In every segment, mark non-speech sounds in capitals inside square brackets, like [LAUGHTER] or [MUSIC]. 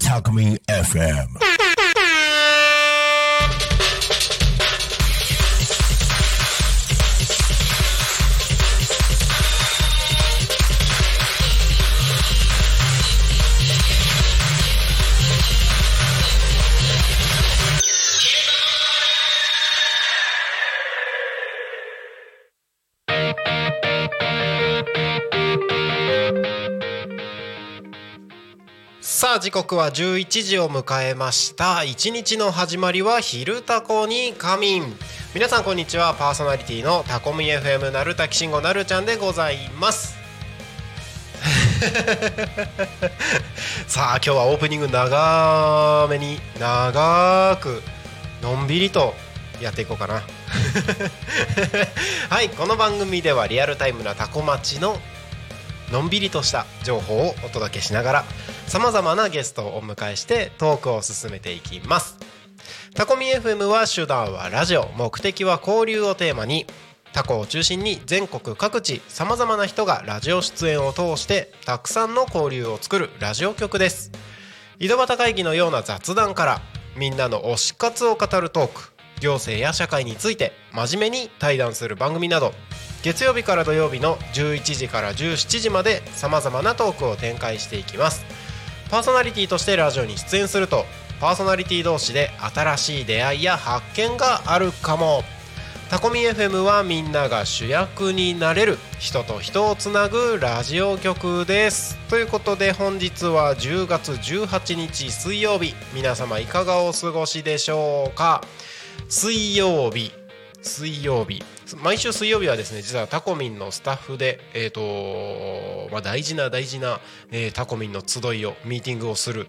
タコミン FM さあ時刻は11時を迎えました。一日の始まりは昼タコに仮眠。皆さんこんにちは。パーソナリティのタコミ FM なるたきしんごなるちゃんでございます。[LAUGHS] さあ今日はオープニング長めに長くのんびりとやっていこうかな。[LAUGHS] はいこの番組ではリアルタイムなタコ町ののんびりとした情報をお届けしながらさまざまなゲストをお迎えしてトークを進めていきます。タコミ FM は手段はラジオ目的は交流をテーマにタコを中心に全国各地さまざまな人がラジオ出演を通してたくさんの交流を作るラジオ局です。井戸端会議のような雑談からみんなの推し活を語るトーク行政や社会について真面目に対談する番組など月曜日から土曜日の11時から17時までさまざまなトークを展開していきます。パーソナリティとしてラジオに出演するとパーソナリティ同士で新しい出会いや発見があるかも。タコミ FM はみんなが主役になれる人と人をつなぐラジオ局です。ということで本日は10月18日水曜日。皆様いかがお過ごしでしょうか？水曜日。水曜日。毎週水曜日はですね実はタコミンのスタッフで、えーとまあ、大事な大事な、えー、タコミンの集いをミーティングをする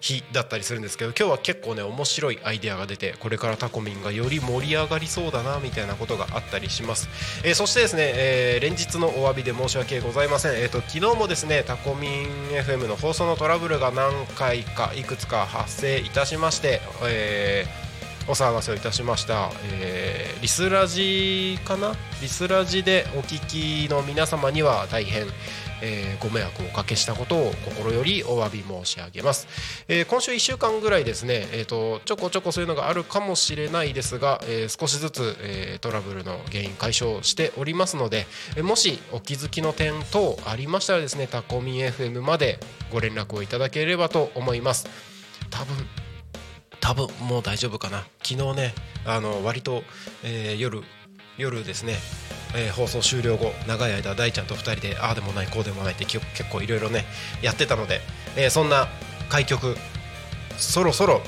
日だったりするんですけど今日は結構ね面白いアイデアが出てこれからタコミンがより盛り上がりそうだなみたいなことがあったりします、えー、そしてですね、えー、連日のお詫びで申し訳ございません、えーと、昨日もですねタコミン FM の放送のトラブルが何回かいくつか発生いたしまして、えーお騒がせをいたしました、えー、リスラジかな？リスラジでお聞きの皆様には大変えー、ご迷惑をおかけしたことを心よりお詫び申し上げます、えー、今週1週間ぐらいですね、えーと、ちょこちょこそういうのがあるかもしれないですが、えー、少しずつ、えー、トラブルの原因解消しておりますので、えー、もしお気づきの点等ありましたらですねタコミ FM までご連絡をいただければと思います。多分多分もう大丈夫かな。昨日ねあの割と、えー、夜夜ですね、えー、放送終了後長い間大ちゃんと2人でああでもないこうでもないって結構いろいろねやってたので、えー、そんな開局そろそろ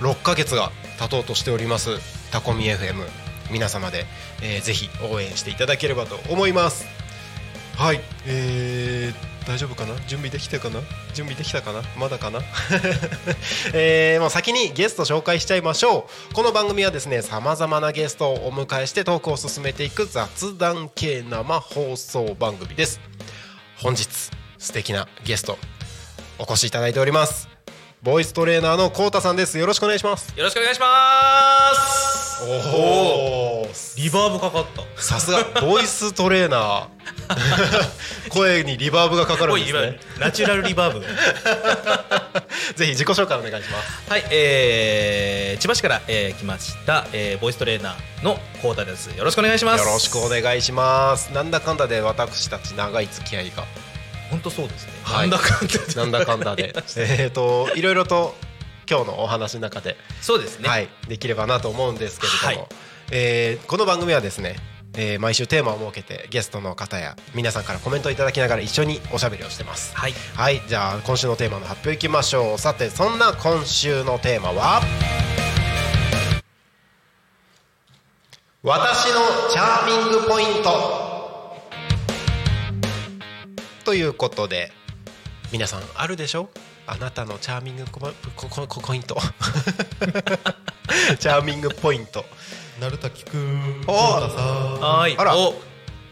6ヶ月が経とうとしておりますタコミ FM 皆様で、えー、ぜひ応援していただければと思います。はいえー大丈夫かな？準備できたかな？準備できたかな？まだかな？[LAUGHS] えー、もう先にゲスト紹介しちゃいましょう。この番組はですねさまざまなゲストをお迎えしてトークを進めていく雑談系生放送番組です。本日素敵なゲストお越しいただいております。ボイストレーナーのこうたさんです。よろしくお願いします。よろしくお願いしますおおリバーブかかった。さすがボイストレーナー。[LAUGHS] 声にリバーブがかかるんですね。ナチュラルリバーブ。[LAUGHS] ぜひ自己紹介お願いします。はい、えー、千葉市から、えー、来ました、えー、ボイストレーナーのこうたです。よろしくお願いします。よろしくお願いします。なんだかんだで私たち長い付き合いが。本当そうですね、はい、なんだかんだで。なんだかんだで。[LAUGHS] えっといろいろと今日のお話の中で。そうですね、はい、できればなと思うんですけれども、はい、えー、この番組はですねえー、毎週テーマを設けてゲストの方や皆さんからコメントをいただきながら一緒におしゃべりをしてます。はい、はい、じゃあ今週のテーマの発表いきましょう。さてそんな今週のテーマは？私のチャーミングポイント。ということで皆さんあるでしょ？あなたのチャーミングコこここポイントチャーミングポイントなるたきくんおそうださんはいあらお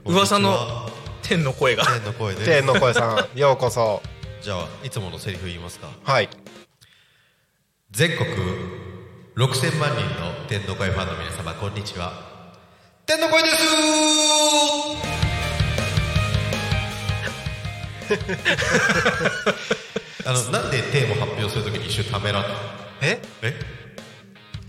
噂の天の声が天の声で天の声さんようこそじゃあいつものセリフ言いますかはい全国6000万人の天の声ファンの皆様こんにちは天の声ですあのなんでテーマ発表するときに一瞬ためらったの？え？え？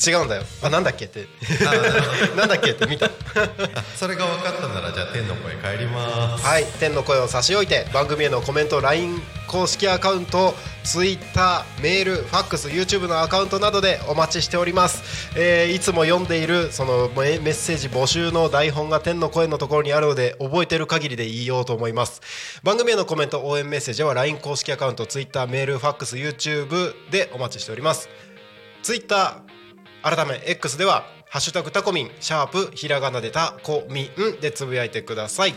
違うんだよ。あなんだっけって。あ [LAUGHS] なんだっけって見た。[LAUGHS] それが分かったならじゃあ天の声帰ります。はい。天の声を差し置いて番組へのコメント LINE 公式アカウント Twitter メールファックス YouTube のアカウントなどでお待ちしております、えーいつも読んでいるそのメメッセージ募集の台本が天の声のところにあるので覚えてる限りで言いようと思います。番組へのコメント応援メッセージは LINE 公式アカウント Twitter メールファックス YouTube でお待ちしております。Twitter 改め X では「ハッシュタグタコミン」シャープひらがなでタコミンでつぶやいてください。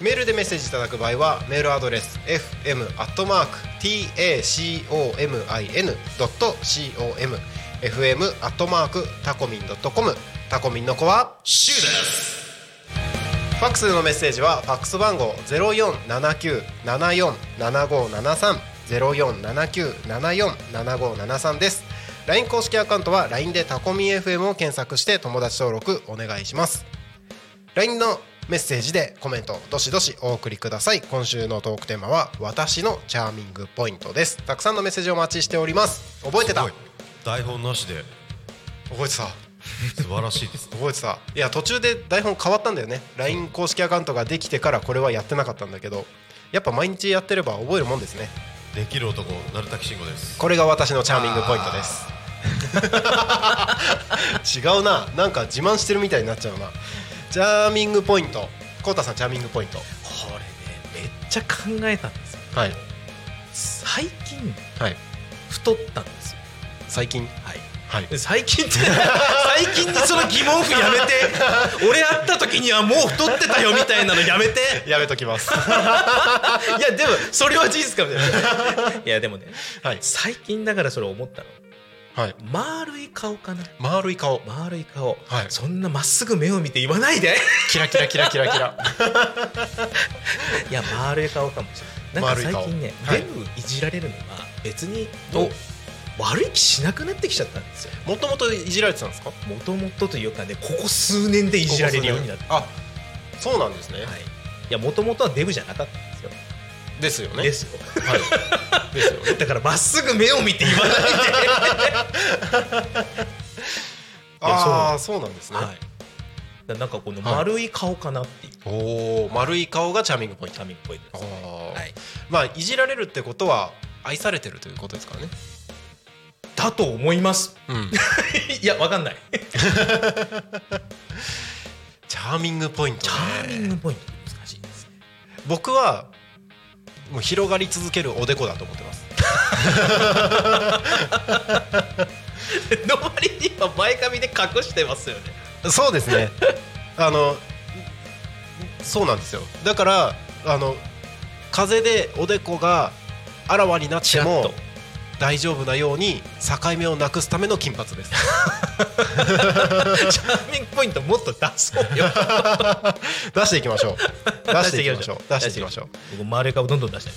メールでメッセージいただく場合はメールアドレス fm.tacomin.com fm アットマークタコミンドットコム。タコミンの子はシューです。ファックスのメッセージはファックス番号ゼロ四七九七四七五七三。ゼロ四七九七四七五七三です。LINE 公式アカウントは LINE でタコミ FM を検索して友達登録お願いします。LINE のメッセージでコメントどしどしお送りください。今週のトークテーマは私のチャーミングポイントです。たくさんのメッセージをお待ちしております。覚えてた？すごい台本なしで覚えてた？素晴らしいです [LAUGHS] 覚えてた？いや途中で台本変わったんだよね LINE 公式アカウントができてからこれはやってなかったんだけどやっぱ毎日やってれば覚えるもんですねできる男鳴滝慎吾ですこれが私のチャーミングポイントです違うな。なんか自慢してるみたいになっちゃうな。チャーミングポイント。コウタさんチャーミングポイント。これねめっちゃ考えたんですよ。はい。最近はい。太ったんですよ。最近？はい。はい。最近って [LAUGHS] 最近にその疑問符やめて [LAUGHS] 俺会った時にはもう太ってたよみたいなのやめて。やめときます。[LAUGHS] いやでもそれは事実かもしれない。いやでもねはい。最近だからそれ思ったのはい。丸い顔かな？丸い顔。丸い顔、はい。そんなまっすぐ目を見て言わないで。キラキラキラキラキラ。[LAUGHS] いや丸い顔かもしれない。なんか最近ね、はい。全部いじられるのが別にお。悪い気しなくなってきちゃったんですよ。もともといじられてたんですか？もともとというかねここ数年でいじられるようになった。あそうなんですね、はい、いやもともとはデブじゃなかったんですよですよね。ですよ。はい。ですよね。[LAUGHS] だからまっすぐ目を見て言わないで。[LAUGHS] ああそうなんですね、はい。だなんかこの丸い顔かなっていう。おお丸い顔がチャーミングポイント。タミっぽいです、あー。はい、まあいじられるってことは愛されてるということですからね。だと思います。うん。[LAUGHS] いやわかんない。チャーミングポイントチねャーミングポイント難しいですね。僕はもう広がり続けるおでこだと思ってます。[LAUGHS] の割には前髪で隠してますよね。そうですね。[LAUGHS] あのそうなんですよ。だからあの風でおでこがあらわになっても大丈夫なように境目をなくすための金髪です。[LAUGHS] チャーミングポイントもっと出そうよ。[LAUGHS] 出していきましょう。出していきましょう。出していきましょう。僕丸い顔どんどん出して。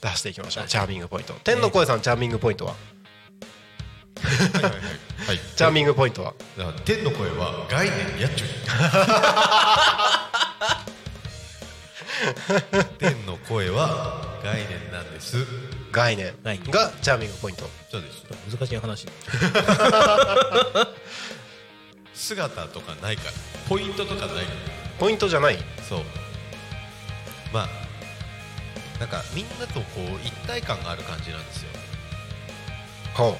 出していきましょうチャーミングポイント天の声さんチャーミングポイントは？はい。はい。はい。はい。チャーミングポイントはだから天の声は概念やっちゅう [LAUGHS] 天の声は概念なんです。概念。はいがチャーミングポイント。そうです。難しい話。[LAUGHS] 姿とかないから。ポイントとかないポイントじゃない。そう。まあなんかみんなとこう一体感がある感じなんですよ。ほ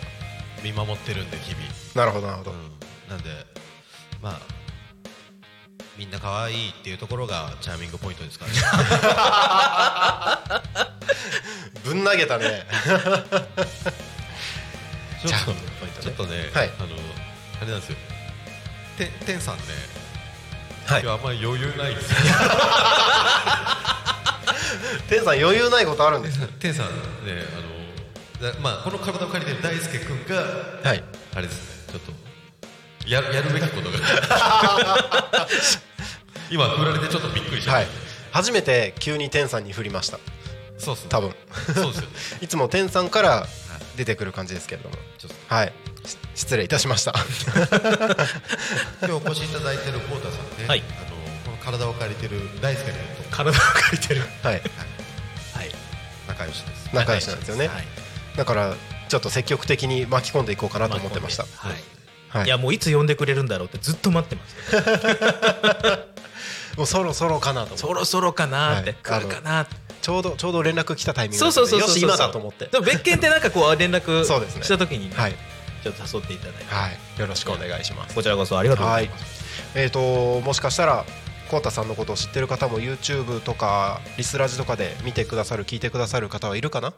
見守ってるんで日々。うなるほどなるほど、うん、なんでまあみんな可愛いっていうところがチャーミングポイントですからね。[LAUGHS] ぶん投げたね。ちょっとね。ちょっとね、はい。あのあれなんですよ。て天さんねはい。今日あんまり余裕ないです。[LAUGHS] 天さん余裕ないことあるんですね。[LAUGHS] 天さんねあのだまあこの体を借りてる大輔君がはい。あれですねちょっとややるべきことが。[LAUGHS] 今振られてちょっとびっくりしちゃっはい。初めて急に天さんに振りました。たそうっすね。多分。そうですよね。[LAUGHS] いつも天さんから出てくる感じですけれども。ちょっと。はい。し失礼いたしました。今日お越しいただいてるコウタさんね、はい。あのこの体を借りてる大輔君と。体を借りてる。はい。はい。仲良しです。仲良しなんですよね。はい。だからちょっと積極的に巻き込んでいこうかなと思ってました。はいはい。いやもういつ呼んでくれるんだろうってずっと待ってました [LAUGHS] もうそろそろかなとそろそろかなーって、はい。来るかなーって。ちょうどちょうど連絡来たタイミングそうそうそうそう今だと思って。でも別件ってなんかこう連絡 [LAUGHS] そうですね。した時にねはい。ちょっと誘っていただいて。はい。よろしくお願いします。こちらこそありがとうございます、えー、ともしかしたらコウタさんのことを知ってる方も YouTube とかリスラジとかで見てくださる聞いてくださる方はいるかな？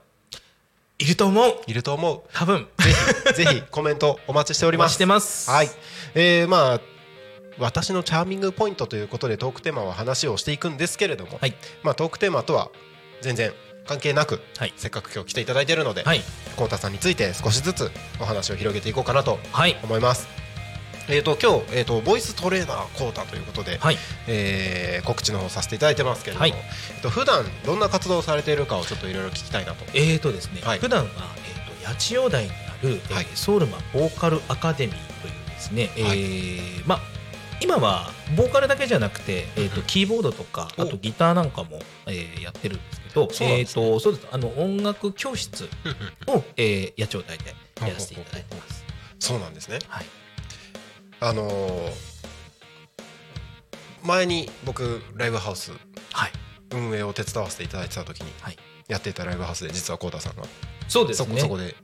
いると思う。いると思う。多分。ぜひぜひ [LAUGHS] コメントお待ちしております。してます。はい。えー、まあ私のチャーミングポイントということでトークテーマは話をしていくんですけれども、はい。まあ、トークテーマとは全然関係なく、はい。せっかく今日来ていただいているので、はい。コウタさんについて少しずつお話を広げていこうかなとはい。思います。えー、と今日、えー、とボイストレーナーコータということで、はい。えー告知の方させていただいてますけれども、はい。えっと普段どんな活動をされているかをちょっといろいろ聞きたいなと。えーとですね、はい。普段は、えー、と八千代台にある、えーはい。ソウルマンボーカルアカデミーというですね、えはい。ーまあ今はボーカルだけじゃなくて、えー、とキーボードとかお。あとギターなんかも、えーやってるんですけどそうね。えーとそうです。あの音楽教室を、えー、八千代台でやらせていただいてます。そうなんですね。はいあのー前に僕ライブハウスはい。運営を手伝わせていただいてた時にはい。やっていたライブハウスで実はコウタさんが。そうですね。そこで。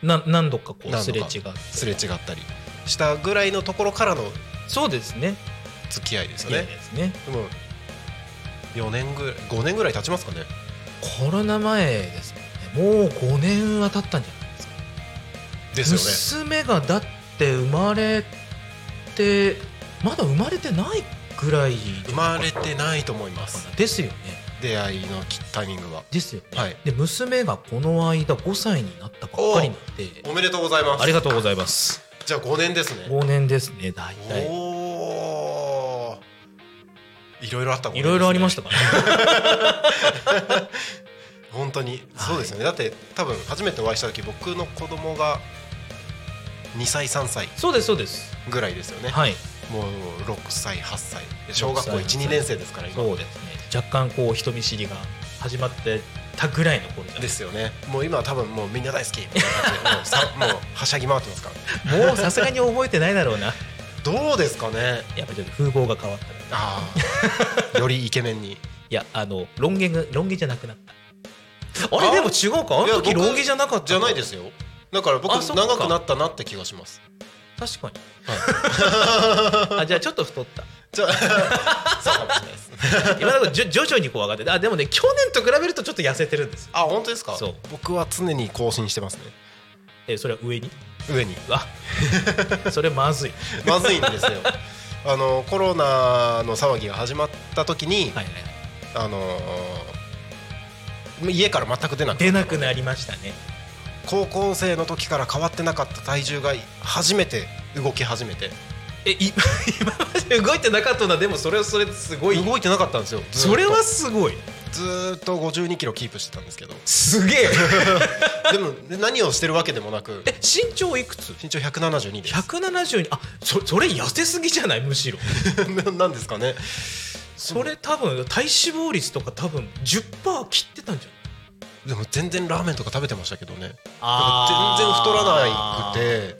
な何度かこうすれ違すれ違ったり。したぐらいのところからのそうですね。付き合いですよね。ですね。でも4年ぐらい5年ぐらい経ちますかね。コロナ前ですもんね。もう5年は経ったんじゃないですか。ですよね。娘がだって生まれてまだ生まれてないぐらい生まれてないと思います。ですよね出会いのきタイミングは。ですよね、はいで娘がこの間5歳になったばっかりなんでおめでとうございます。ありがとうございますじゃあ5年ですね。5年ですね大体おお。いろいろあった5年いろいろありまししたからね [LAUGHS] 本当にそうですよね。だって多分初めてお会いした時僕の子供が2歳3歳そうですそうですぐらいですよね。はいもう6歳8歳で小学校6 1、歳2年生ですから今。そうですね若干こう人見知りが始まってたぐらいの頃ですよね。もう今は多分もうみんな大好きみたいな感じでもうさ [LAUGHS] もうはしゃぎ回ってますから。もうさすがに覚えてないだろうなどうですかね？やっぱちょっと風貌が変わったいああ。よりイケメンに。やあのロン毛がロン毛じゃなくなったあれ？でも違うかあの時ロン毛じゃなかったじゃないですすよ。だから僕長くなったなって気がします。確かに、あじゃあちょっと太った。[LAUGHS] そうかもしれないです。今のところ徐々にこう上がっててあでもね去年と比べるとちょっと痩せてるんですよ。あ本当ですか？そう。僕は常に更新してますね。えそれは上に？上に。あそれまずい。まずいんですよ。あのコロナの騒ぎが始まった時に、はいはいあのー家から全く出なく出なくなりましたね高校生の時から変わってなかった体重が初めて動き始めて。えい [LAUGHS] 今まで動いてなかったのはでもそれはそれですごい。動いてなかったんですよそれはすごい。ずーっと5 2キロキープしてたんですけど。すげえ。[LAUGHS] でも何をしてるわけでもなく。え身長いくつ？身長172です。172あそそれ痩せすぎじゃない？むしろ。[LAUGHS] なんですかね。それ多分体脂肪率とか多分10%切ってたんじゃない？でも全然ラーメンとか食べてましたけどね。全然太らなくて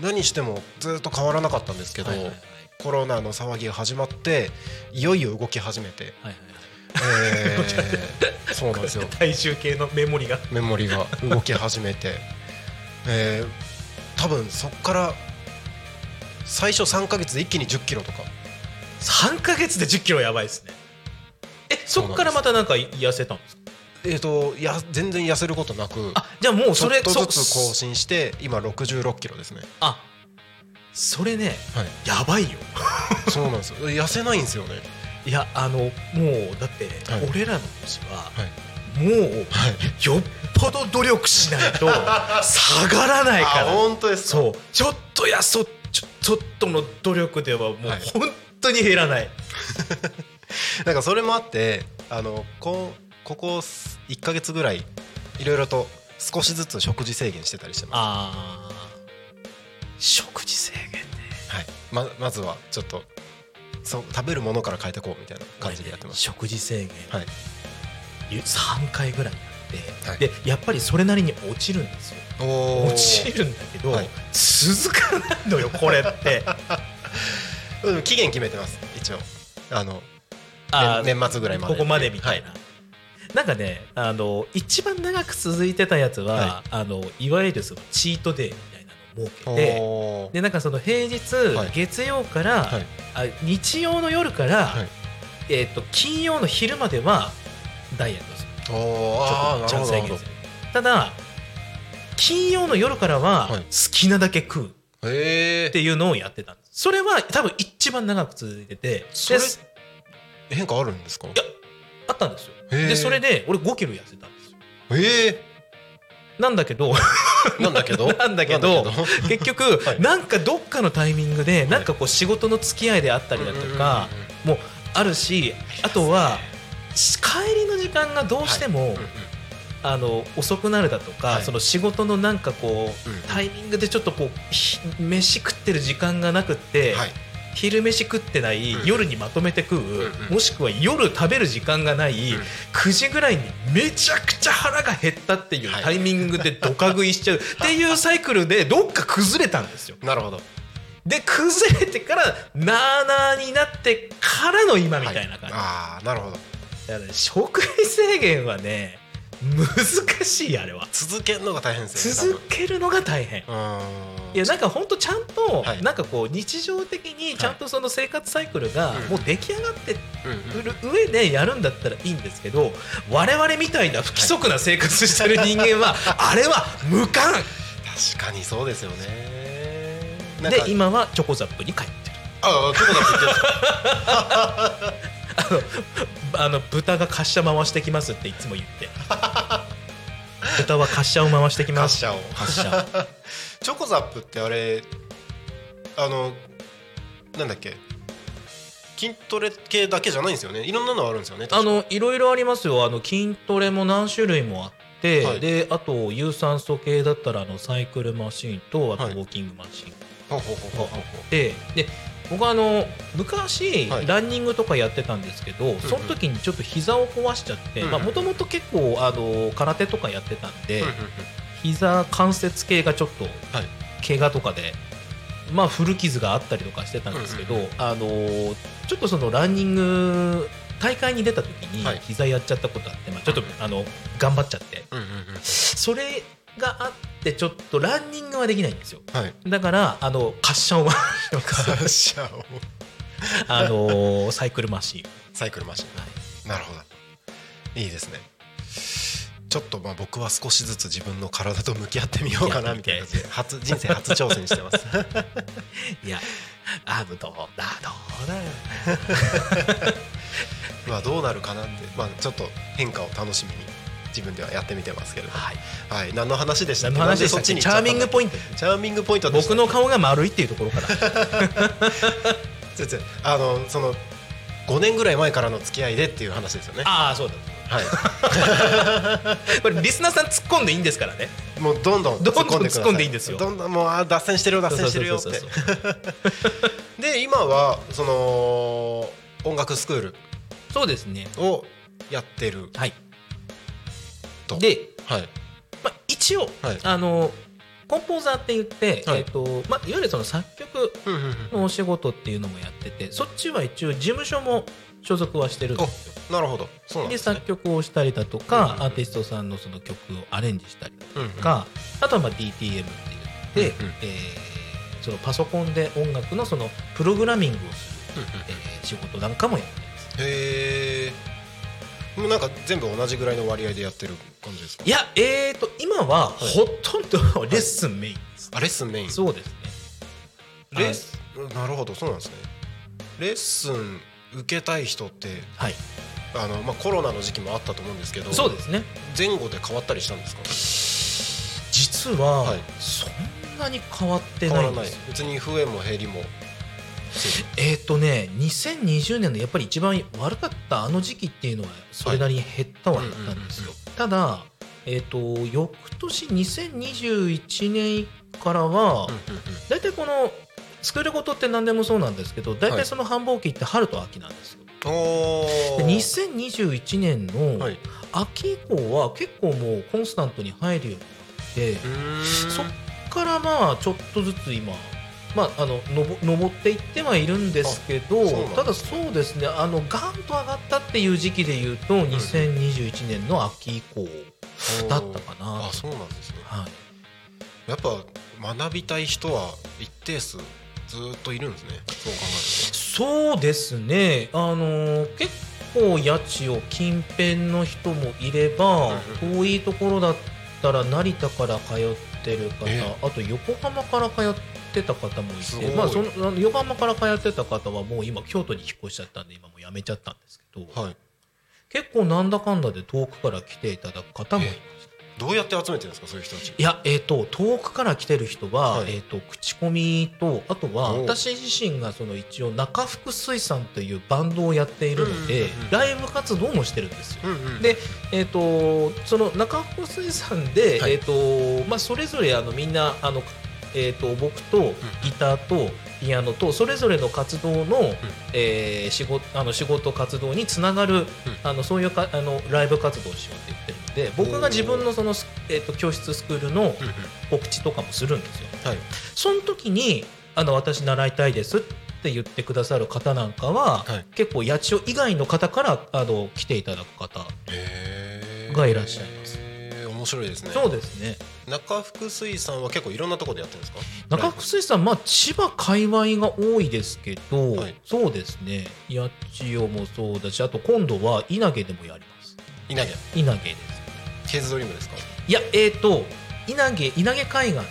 何してもずっと変わらなかったんですけど、はいはいはい。コロナの騒ぎが始まっていよいよ動き始めて、はいはいえーそうなんですよ。体重計のメモリが。メモリが動き始めて、えー多分そっから最初3か月で一気に1 0キロとか。3か月で1 0キロやばいですね。えそっからまたなんか痩せたんですか？えー、とや全然痩せることなくあじゃあもうちょそれっとずつそ更新して今6 6キロですね。あそれねはい。やばいよ。[LAUGHS] そうなんですよ。痩せないんですよね。いやあのもうだって、はい。俺らの年は、はい。もうはい。よっぽど努力しないと下がらないかあら本当ですか？そう。ちょっとやそちょちょっとの努力ではもうはい。本当に減らない、[LAUGHS] なんかそれもあってあのこここ1か月ぐらいいろいろと少しずつ食事制限してたりしてます。食事制限ね。はい、ままずはちょっとそう食べるものから変えていこうみたいな感じでやってます。食事制限、はい、3回ぐらい。やって、はい。でやっぱりそれなりに落ちるんですよ。お落ちるんだけど、はい。続かないのよこれって。[LAUGHS] うん期限決めてます一応。あの年年末ぐらいまで。ここまでみたいな、はなんかねあの一番長く続いてたやつは、はい。あのいわゆるそのチートデーみたいなのを設けてでなんかその平日、はい。月曜から、はい。あ日曜の夜から、はい。えー、と金曜の昼まではダイエットする。ちょっと制限するただ金曜の夜からははい。好きなだけ食う。っていうのをやってたんです。それは多分一番長く続いてて。それで変化あるんですか？やあったんですよでそれで俺5キロ痩せたんですよ。ええなんだけど。なんだけど？[LAUGHS] なんだけど結局、[LAUGHS] はい。なんかどっかのタイミングで、なんかこう仕事の付き合いであったりだとか、もうあるしあとはし帰りの時間がどうしても、あの遅くなるだとか、はい。その仕事のなんかこう、タイミングでちょっとこうひ飯食ってる時間がなくって、はい昼飯食ってない、うん。夜にまとめて食う、うんもしくは夜食べる時間がない、うん。9時ぐらいにめちゃくちゃ腹が減ったっていうはい。タイミングでドカ食いしちゃう。[LAUGHS] っていうサイクルでどっか崩れたんですよ。なるほど。で崩れてからなーなーになってからの今みたいな感じ、ああなるほど。だからね食事制限はね難しいあれは。続けるのが大変ですよね続けるのが大変。うーんいやなんかほんとちゃんと、はい。なんかこう日常的にちゃんとその生活サイクルがうん。もう出来上がってる上でやるんだったらいいんですけど我々みたいな不規則な生活してる人間は [LAUGHS] あれは無関確かにそうですよね。で今はチョコザップに帰ってる。ああどこだって言ってる。んですかあの豚が滑車回してきますっていつも言って。豚は滑車を回してきます。滑車を。滑車チョコザップってあれあのなんだっけ筋トレ系だけじゃないんですよね？いろんなのあるんですよねあのいろいろありますよ。あの筋トレも何種類もあって、はい。であと有酸素系だったらあのサイクルマシンとあとウはい。ォーキングマシン。ほうほうほうほうほうでで僕はあの昔、はい。ランニングとかやってたんですけど、その時にちょっと膝を壊しちゃってもともと結構あの空手とかやってたんで、うんうんうん膝関節系がちょっとはい。怪我とかで、まあ、古傷があったりとかしてたんですけど、うんあのーちょっとそのランニング大会に出た時にはい。膝やっちゃったことあって、まあ、ちょっとあの頑張っちゃって。うんうんそれがあってちょっとランニングはできないんですよ。うんはい。だからあの滑車を回してます滑車を。[LAUGHS] あのーサイクルマシン、サイクルマシンなるほど。いいですねちょっとまあ僕は少しずつ自分の体と向き合ってみようかなみたいな感じで初人生初挑戦してます。[LAUGHS] いやあのどうだどうだ。よ [LAUGHS] まあどうなるかなってまあちょっと変化を楽しみに自分ではやってみてますけれどはい。はい。何の話でしたっ何けの話でチャーミングポインント。トチャーミングポイント僕の顔が丸いっていうところから。[LAUGHS] あのその5年ぐらい前からの付き合いでっていう話ですよね。ああそうだは [LAUGHS] これリスナーさん突っ込んでいいんですからね。いもうどんどんどんどん突っ込んで突っ込んでいいんですよ。どんどんもうあ脱線してるよ脱線してるよ。ってで今はその音楽スクールそうですねをやってるはいとで、はいまあ、一応、はいあのコンポーザーって言って、はいえっとまあ、いわゆるその作曲のお仕事っていうのもやっててそっちは一応事務所も所属はしてるんですよ。なるほど。そうなんでね。作曲をしたりだとか、うんうんアーティストさんのその曲をアレンジしたりだうんうん。とか、あとはまあ DTM って言って、うんうん。えーそのパソコンで音楽のそのプログラミングをする、うんうん。えー仕事なんかもやってます。へえもうなんか全部同じぐらいの割合でやってる感じですか？いやえーと今はほとんどレッスンメインです、あレッスンメイン。そうですね。レッスンなるほどそうなんですね。レッスン受けたい人ってはい。あの、まあ、コロナの時期もあったと思うんですけどそうですね。前後で変わったりしたんですか？実は、はい。そんなに変わってないんです。よ別に増えも減りもえっ、とね2020年のやっぱり一番悪かったあの時期っていうのはそれなりに減ったは減ったんですよ、ただえっ、と翌年2021年からは大体この作ることって何でもそうなんですけど大体その繁忙期って春と秋なんですよ、おでー2021年のはい。秋以降は結構もうコンスタントに入るようになって、そっからまあちょっとずつ今まああののぼ登っていってはいるんですけどただそうですねあのガンと上がったっていう時期でいうと2021年の秋以降だったかな、あそうなんですね。はい、やっぱ学びたい人は一定数ずーっといるんですね。そう考そうですね。あの結構八千代近辺の人もいればうん遠いところだったら成田から通ってる方えあと横浜から通ってた方もいてまあその横浜から通ってた方はもう今京都に引っ越しちゃったんで今もう辞めちゃったんですけど、えはい。結構なんだかんだで遠くから来ていただく方もいます。どうやって集めてるんですかそういう人たち。いや、えー、と遠くから来てる人は、はい。えー、と口コミとあとは私自身がその一応中福水産というバンドをやっているので、うんうんうんうんライブ活動もしてるんですよ。うんうんでえー、とその中福水産で、はい。えーとまあ、それぞれあのみんなあの、えー、と僕とギターとピアノとそれぞれの活動の,、えー仕事あの仕事活動につながる、あのそういうかあのライブ活動をしようって言ってるので僕が自分のその、えー、と教室スクールの告知とかもするんですよ。はい。その時にあの私習いたいですって言ってくださる方なんかは、はい。結構八千代以外の方からあの来ていただく方がいらっしゃいます。面白いですね。そうですね。中福水産は結構いろんなところでやってるんですか？中福水さん、まあ、千葉界隈が多いですけど、はい。そうですね。八千代もそうだしあと今度は稲毛でもやります。稲毛。稲毛ですケーズドリームですか？いやえっ、と稲毛稲毛海岸の、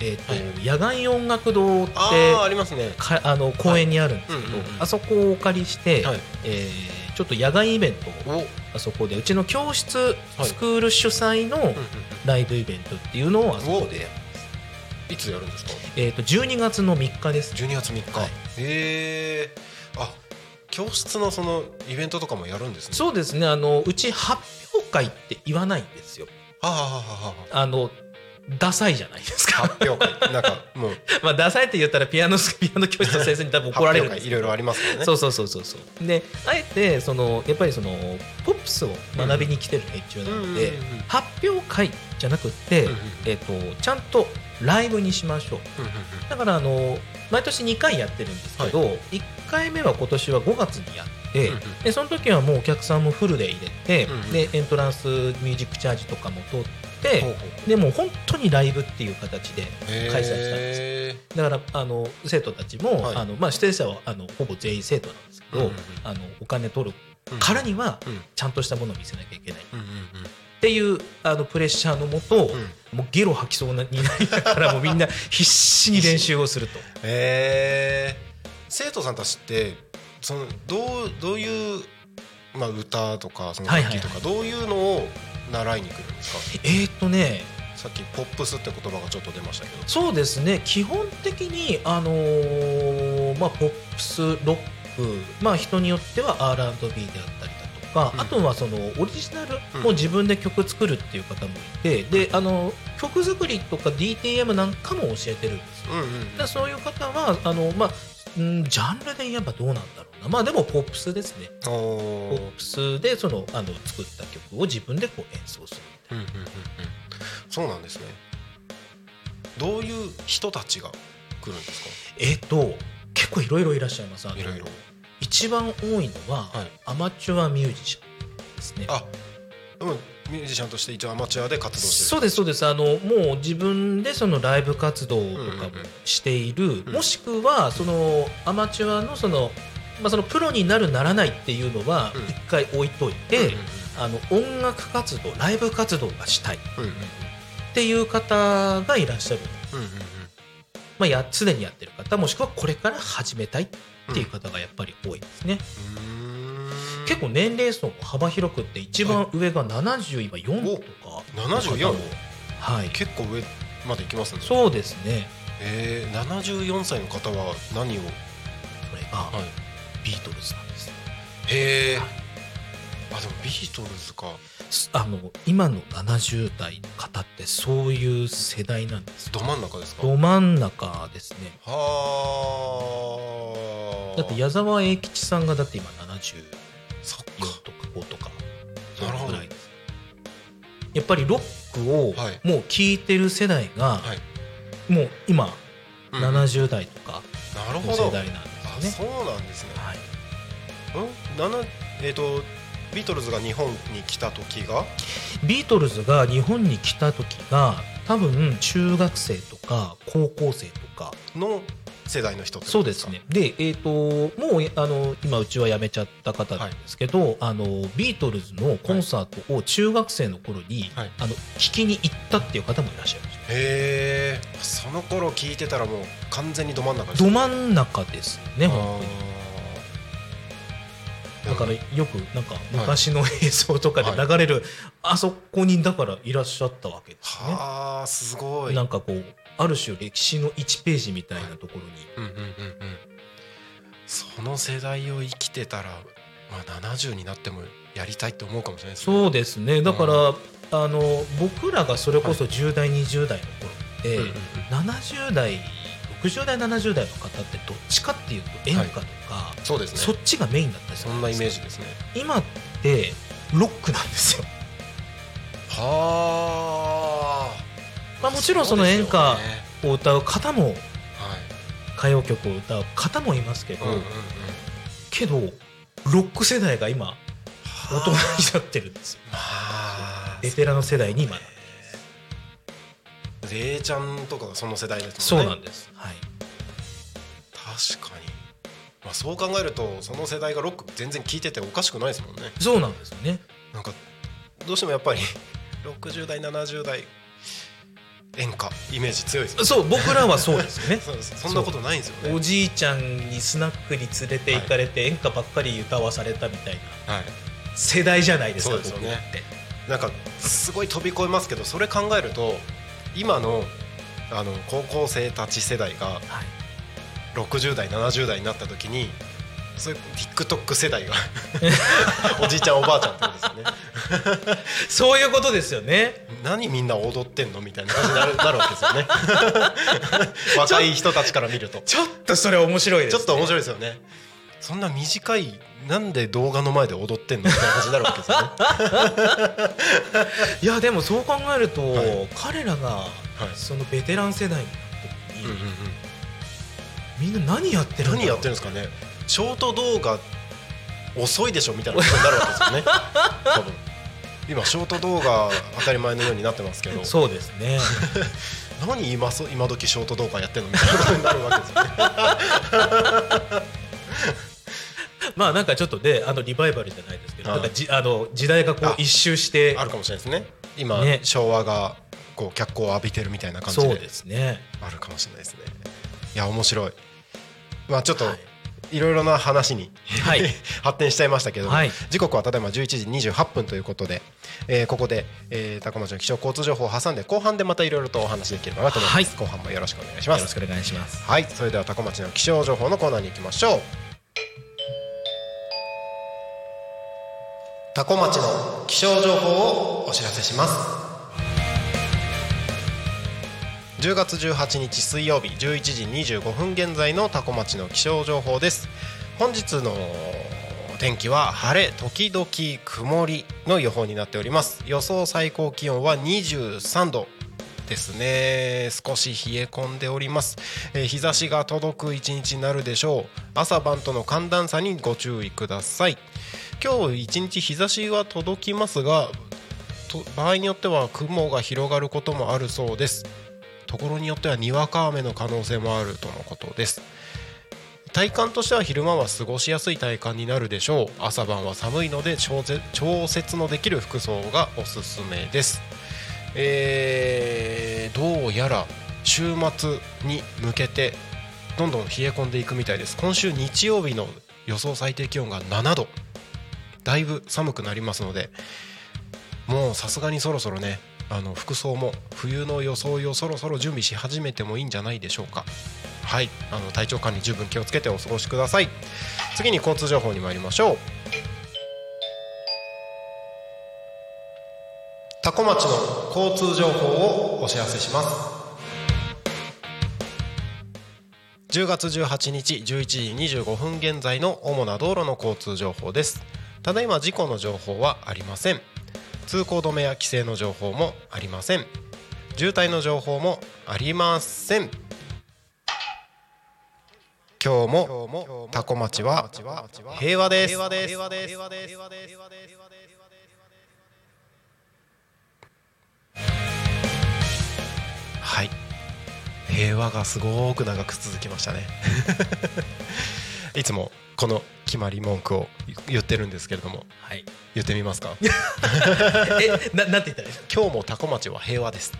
えーとはい。野外音楽堂ってありますね。かあの公園にあるんですけど、はい。うんうんうん。あそこをお借りして、はい。えーちょっと野外イベントをお。あそこでうちの教室、はい。スクール主催のライブイベントっていうのをあそこで、いつやるんですか？えー、と12月の3日です。12月3日、はい。へえあ教室のそのイベントとかもやるんですね。そうですね。あのうち発表会って言わないんですよ。はあはあはあはああ。のダサいじゃないですか。発表会。なんかもう。[LAUGHS] まあダサいって言ったらピアノ [LAUGHS] ピアノ教室の先生に多分怒られるんです発表会いろいろありますからね。そうそうそうそうそう。であえてそのやっぱりそのポップスを学びに来てる連中なので、うんうんうんうん。発表会じゃなくって、うんうんうん。えっとちゃんとライブにしましょう。うんうん。だからあの毎年2回やってるんですけど、1回目は今年は5月にやって、うんうん。でその時はもうお客さんもフルで入れて、うんうん。でエントランスミュージックチャージとかも取って、ほうほうでもう本当にライブっていう形で開催したんです。だからあの生徒たちも、はい。あのまあ、出演者はあのほぼ全員生徒なんですけど、うんうんうん。あのお金取るうんからにはうん。ちゃんとしたものを見せなきゃいけない。っていうあのプレッシャーのもと、うんもうゲロ吐きそうなになりながらもうみんな必死に練習をすると。へえ生徒さんたちってそのどうどういう、まあ、歌とかその楽器とか、どういうのを習いに来るんですか？えーっとね。さっきポップスって言葉がちょっと出ましたけど。そうですね。基本的に、あのーまあ、ポップスロック、まあ、人によっては R&B であったりか、うん。あとはそのオリジナルも自分で曲作るっていう方もいて、であの曲作りとか DTM なんかも教えてるんですよ。うんうんそういう方はあの、まあうんジャンルで言えばどうなんだろうな。まあでもポップスですね。おポッープスでそのあの作った曲を自分でこう演奏する。うんうんうんうん。そうなんですね。どういう人たちが来るんですえっ、と結構いろいろいらっしゃいます。いろいろ一番多いのは、はい。アマチュアミュージシャンですね。あでもミュージシャンとして一応アマチュアで活動してる。そうですそうです。あのもう自分でそのライブ活動とかもうんうんうんしている、うん。もしくはそのアマチュアのその,、まあ、そのプロになるならないっていうのはうん。一回置いといて、うんうんあの音楽活動ライブ活動がしたい。っうんうん。ていう方がいらっしゃる。うんうんうん。まあ、やすでにやってる方もしくはこれから始めたい。っていう方がやっぱり多いですね、結構年齢層も幅広くって一番上が70今4とか74はい。結構上まで行きますね。そうですね。えー、74歳の方は何を？これがはい。ビートルズなんですへえはい。あでもビートルズか。すあの今の70代の方ってそういう世代なんですよど真ん中ですか？ど真ん中ですね。はあだって矢沢永吉さんがだって今74そっかとか5とかなるほどそのぐらいです。やっぱりロックをはい。もう聴いてる世代がはい。もう今うん。70代とかの世代なんあですよね。そうなんですね。はい。うん？七えっ、とビートルズが日本に来た時が？ビートルズが日本に来た時が多分中学生とか高校生とか。の世代の人そうですね。でえっ、ともうあの今うちは辞めちゃった方なんですけど、あのビートルズのコンサートを中学生の頃に、はい。あの聞きに行ったっていう方もいらっしゃいました。へえその頃聞いてたらもう完全にど真ん中ですど真ん中ですね本当にだからよくなんか昔の映像とかで流れる、あそこにだからいらっしゃったわけですね。はあすごい。なんかこうある種歴史の1ページみたいなところに、うんうんうんうん。その世代を生きてたら、まあ、70になってもやりたいって思うかもしれないですね。そうですね。だから、あの僕らがそれこそ10代、20代の頃って、うんうんうん。70代60代70代の方ってどっちかっていうと演歌とか、そうですね。そっちがメインだったりすそんなイメージですね。今ってロックなんですよ。はあ。まあもちろんその演歌を歌う方もはい。歌謡曲を歌う方もいますけど、うんうんうん。けどロック世代が今大人になってるんですよ。まあ。ベテランの世代に今レイちゃんとかがその世代ですそもんねうなんです、はい、確かに、まあ、そう考えるとその世代がロック全然聴いてておかしくないですもんね。そうなんですよね。なんかどうしてもやっぱり [LAUGHS] 60代70代演歌イメージ強いですよね。そう僕らはそうですよね。[LAUGHS] そんなことないんですよね。おじいちゃんにスナックに連れて行かれて演歌ばっかり歌わされたみたいな。はい。世代じゃないですかそうですよね。なんかすごい飛び越えますけどそれ考えると今のあの高校生たち世代がはい。60代70代になった時にそういう TikTok 世代が [LAUGHS] おじいちゃんおばあちゃんってことですよね。[LAUGHS] そういうことですよね。何みんな踊ってんのみたいな感じになる [LAUGHS] なるわけですよね。若い人たちから見ると。ちょっとそれ面白いです、ね、ちょっと面白いですよねそんな短いなんで動画の前で踊ってんのみたいな感じになるわけですよね。[LAUGHS] いやでもそう考えると、はい。彼らがはい。そのベテラン世代になった時に、うんうんうん。みんな何やってる何やってるんですかね。ショート動画遅いでしょみたいなことになるわけですよね。[LAUGHS] 多分。今ショート動画当たり前のようになってますけど。そうですね。[LAUGHS] 何今そ今時ショート動画やってんのみたいなことになるわけですよね [LAUGHS] まあなんかちょっとねあのリバイバルじゃないですけど、はい。なんかじあの時代がこうあ一周してあるかもしれないですね。今ね。昭和がこう脚光を浴びてるみたいな感じそうでですね。あるかもしれないですね。いや面白い。まあちょっと、はい。いろいろな話に、はい。[LAUGHS] 発展しちゃいましたけども、はい。時刻はただいま11時28分ということで、えーここで、えー、高松の気象交通情報を挟んで後半でまたいろいろとお話できればなと思います、後半もよろしくお願いします。よろしくお願いします。はい。それでは高松の気象情報のコーナーに行きましょうタコ町の気象情報をお知らせします。10月18日水曜日11時25分現在のタコ町の気象情報です。本日の天気は晴れ時々曇りの予報になっております。予想最高気温は23度ですね。少し冷え込んでおります、えー日差しが届く一日になるでしょう。朝晩との寒暖差にご注意ください。今日一日日差しは届きますが場合によっては雲が広がることもあるそうです。ところによってはにわか雨の可能性もあるとのことです。体感としては昼間は過ごしやすい体感になるでしょう。朝晩は寒いので調節調節のできる服装がおすすめです。えーどうやら週末に向けてどんどん冷え込んでいくみたいです。今週日曜日の予想最低気温が7度。だいぶ寒くなりますのでもうさすがにそろそろねあの服装も冬の装いをそろそろ準備し始めてもいいんじゃないでしょうか。はい。あの体調管理十分気をつけてお過ごしください。次に交通情報に参りましょう。多古町の交通情報をお知らせします。10月18日11時25分現在の主な道路の交通情報です。ただいま事故の情報はありません。通行止めや規制の情報もありません。渋滞の情報もありません。今日もタコ町は平和です。はい。平和がすごく長く続きましたね。いつもこの決まり文句を言ってるんですけれどもはい。言ってみますか？[LAUGHS] えななんて言ったらいいですか？今日もタコ町は平和です。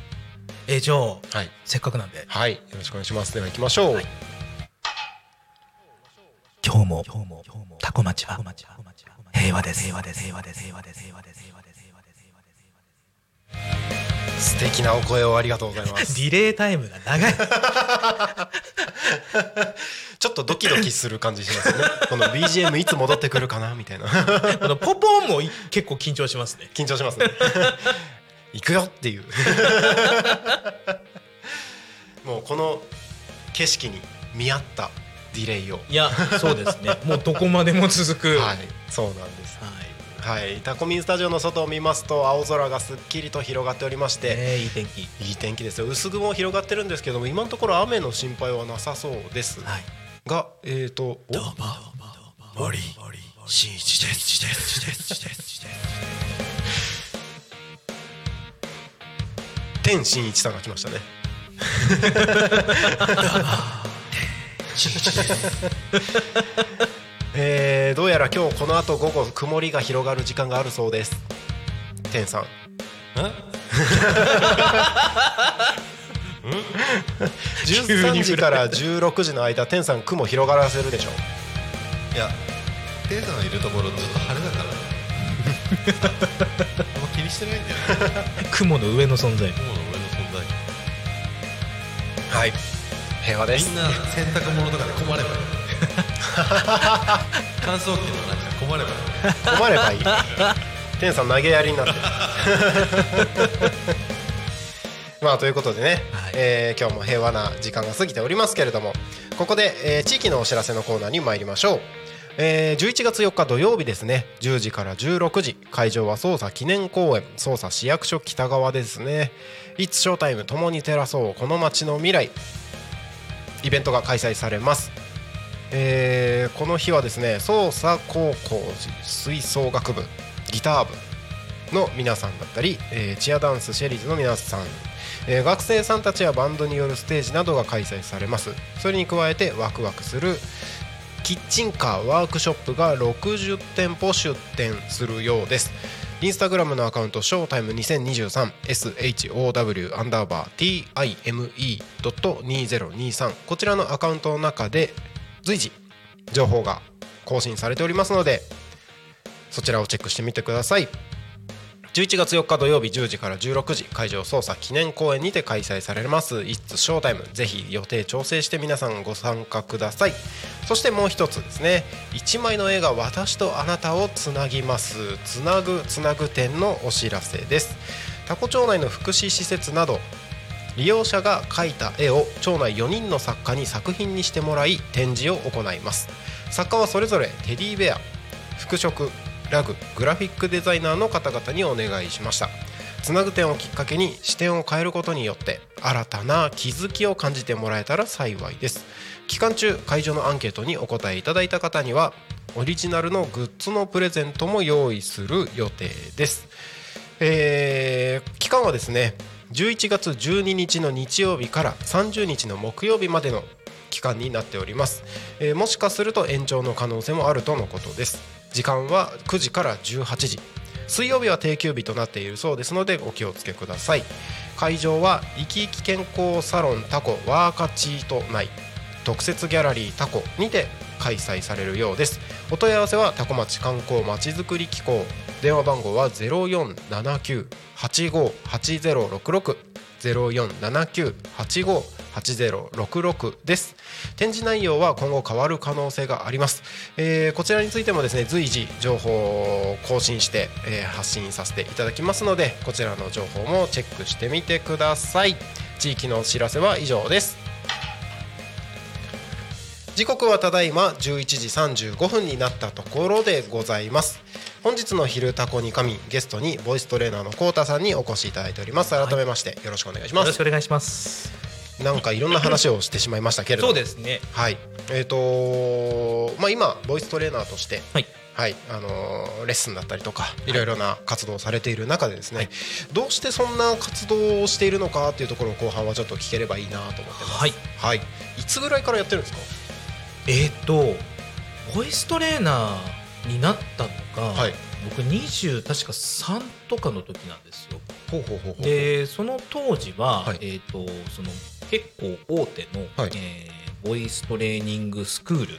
えじゃあはい。せっかくなんで。はい。よろしくお願いします。では行きましょう、今日もタコ町は平和です。平和です。平和です。平和です。平和です素敵なお声をありがとうございます。ディレイタイムが長い。[LAUGHS] ちょっとドキドキする感じしますね。この BGM いつ戻ってくるかなみたいな。[LAUGHS] このポポンもい結構緊張しますね。緊張しますね。[LAUGHS] 行くよっていう。もうこの景色に見合ったディレイを。いやそうですね。もうどこまでも続く。はいそうなんですはい。はいタコミンスタジオの外を見ますと青空がすっきりと広がっておりまして、ねいい天気。いい天気ですよ。薄雲広がってるんですけども今のところ雨の心配はなさそうです。はい。がえーとお森。進一です。天心一さんが来ましたね [LAUGHS] えーどうやら今日この後午後曇りが広がる時間があるそうです。天さん。13 [LAUGHS] 時から16時の間天さん雲広がらせるでしょ。いやテイさんのいるところずっと晴れだから。[LAUGHS] あんま気にしてないんだよね。雲の上の存在。雲の上の存在。はい。平和です。みんな洗濯物とかで困ればいい乾燥機のなんか困れば。いい困ればいい。天さん投げやりになって。る [LAUGHS] まあということでね、はい。えー今日も平和な時間が過ぎておりますけれどもここで、えー地域のお知らせのコーナーに参りましょう、えー11月4日土曜日ですね。10時から16時。会場は捜査記念公園。捜査市役所北側ですね「いつショータイム共に照らそう。この街の未来」イベントが開催されますえーこの日はですね捜査高校吹奏楽部ギター部の皆さんだったり、えーチアダンスシェリーズの皆さん、えー学生さんたちやバンドによるステージなどが開催されます。それに加えてワクワクするキッチンカーワークショップが60店舗出店するようです。インスタグラムのアカウントショータイム 2023SHOW アンダーバー TIME.2023 こちらのアカウントの中で随時情報が更新されておりますのでそちらをチェックしてみてください。11月4日土曜日10時から16時会場捜査記念公演にて開催されます「イッツショータイムぜひ予定調整して皆さんご参加ください。そしてもう一つですね。1枚の絵が私とあなたをつなぎます。つなぐつなぐ展のお知らせです。タコ町内の福祉施設など利用者が描いた絵を町内4人の作家に作品にしてもらい展示を行います。作家はそれぞれテディベア服飾ラググラフィックデザイナーの方々にお願いしました。つなぐ点をきっかけに視点を変えることによって新たな気づきを感じてもらえたら幸いです。期間中会場のアンケートにお答えいただいた方にはオリジナルのグッズのプレゼントも用意する予定です。えー期間はですね11月12日の日曜日から30日の木曜日までの期間になっております、えーもしかすると延長の可能性もあるとのことです。時間は9時から18時。水曜日は定休日となっているそうですのでお気をつけください。会場は生き生き健康サロンタコワーカチート内。特設ギャラリータコにて開催されるようです。お問い合わせはタコ町観光まちづくり機構。電話番号は0479858066 0479858066です。展示内容は今後変わる可能性があります、えーこちらについてもですね随時情報を更新して、えー発信させていただきますのでこちらの情報もチェックしてみてください。地域のお知らせは以上です。時刻はただいま11時35分になったところでございます。本日の「昼タコに神」ゲストにボイストレーナーのコウタさんにお越しいただいております。改めましてよろしくお願いします、よろしくお願いします。なんかいろんな話をしてしまいましたけれども。そうですね。はい。えっ、とまあ今ボイストレーナーとしてはい。はい。あのーレッスンだったりとかいろいろな活動をされている中でですね、どうしてそんな活動をしているのかっていうところを後半はちょっと聞ければいいなと思ってます。はい、はい、いつぐらいからやってるんですか？えっ、とボイストレーナーになったのが、はい。僕20確か3とかの時なんですよ。ほうほうほうほうでその当時は、はい。えっ、とその結構大手の、はい。えーボイストレーニングスクール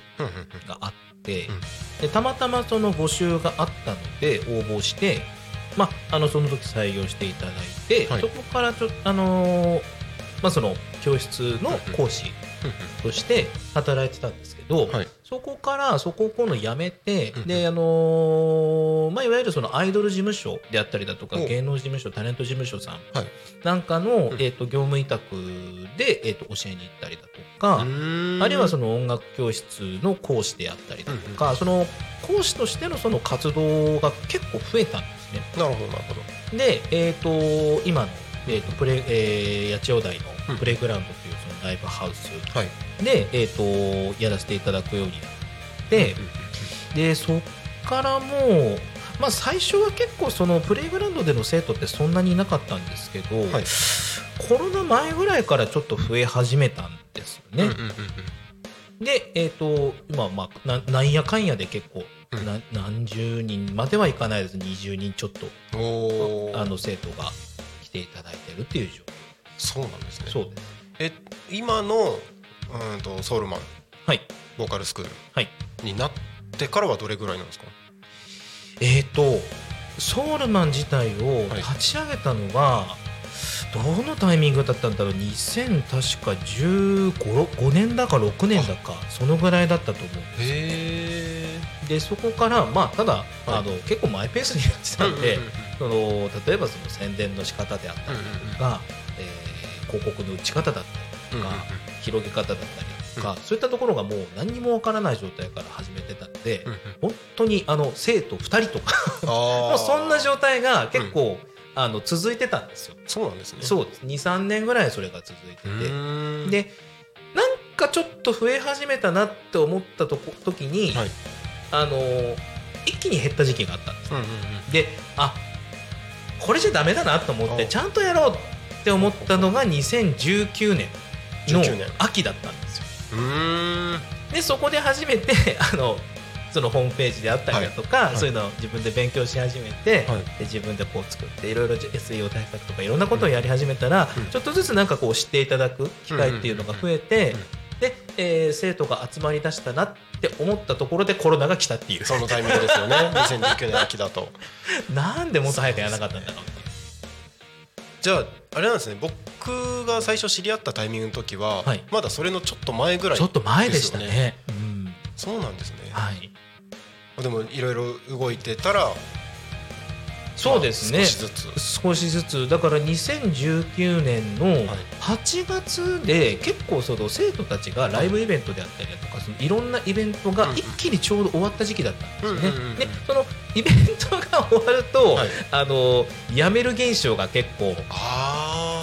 があって、うん。でたまたまその募集があったので応募して、まあ、あのその時採用していただいて、はい。そこからちょあのーまあ、その教室の講師として働いてたんですけど、はい。そこからそこを今度辞めて、うんであのーまあ、いわゆるそのアイドル事務所であったりだとかお芸能事務所タレント事務所さんはい。なんかの、うん。えー、と業務委託で、えー、と教えに行ったりだとか、あるいはそのの音楽教室の講師であったりだとか、その講師としてのその活動が結構増えたんですね。なるほどなるほど。で、えー、と今の、えーとプレえー八千代台うん。のプレイグラウンドというそのライブハウス。はい。で、えー、とやらせていただくようになって、でそっからもう、まあ、最初は結構そのプレイグラウンドでの生徒ってそんなにいなかったんですけど、はい。コロナ前ぐらいからちょっと増え始めたんですよね。うんうんうんうん。で、えー、と今、まあ、ななんやかんやで結構、うん。な何十人まではいかないです。20人ちょっと。あの生徒が。来ていただいてるっていう状そうなんですね。況そう。ですえ今のうんとソウルマン。はい。ボーカルスクール。はい。になってからはどれぐらいなんですか？えっ、とソウルマン自体をはい。立ち上げたのは、どのタイミングだったんだろう？2000確か15年だか6年だかそのぐらいだったと思うへえでそこからまあただ、あの結構マイペースにやってたんで、その例えばその宣伝の仕方であったりとか、えー広告の打ち方だったりとか、広げ方だったりとか、そういったところがもう何にもわからない状態から始めてたんで、うんうん。本当にあの生徒2人とかあ [LAUGHS] もあうそんな状態が結構、あの続いてたんですよ。そうなんですね。そうです。23年ぐらいそれが続いてて、でなんかちょっと増え始めたなって思ったとこ時に、はい。あのー一気に減った時期があったんです。うんうんうん。であこれじゃダメだなと思っておちゃんとやろうって思ったのが2019年の19年。秋だったんですよ。でそこで初めて [LAUGHS] あのそのホームページであったりだとか、い。そういうのを自分で勉強し始めて、はい。で自分でこう作っていろいろ SEO 対策とかいろんなことをやり始めたら、うん。ちょっとずつなんかこう知っていただく機会っていうのが増えて、で、えー生徒が集まりだしたなって思ったところでコロナが来たっていう。そのタイミングですよね。[LAUGHS] 2019年秋だと。なんでもっと早くやらなかったんだろうっていうじゃああれなんですね。僕が最初知り合ったタイミングの時は、はい。まだそれのちょっと前ぐらいちょっと前でしたね。ようん。そうなんですね、はい。でもいろいろ動いてたらそうですね、まあ少しずつ。少しずつ。だから2019年のはい。8月で結構その生徒たちがライブイベントであったりだとかそのいろんなイベントがうん。一気にちょうど終わった時期だったんですよね。でそのイベントが終わると、はい。あの辞める現象が結構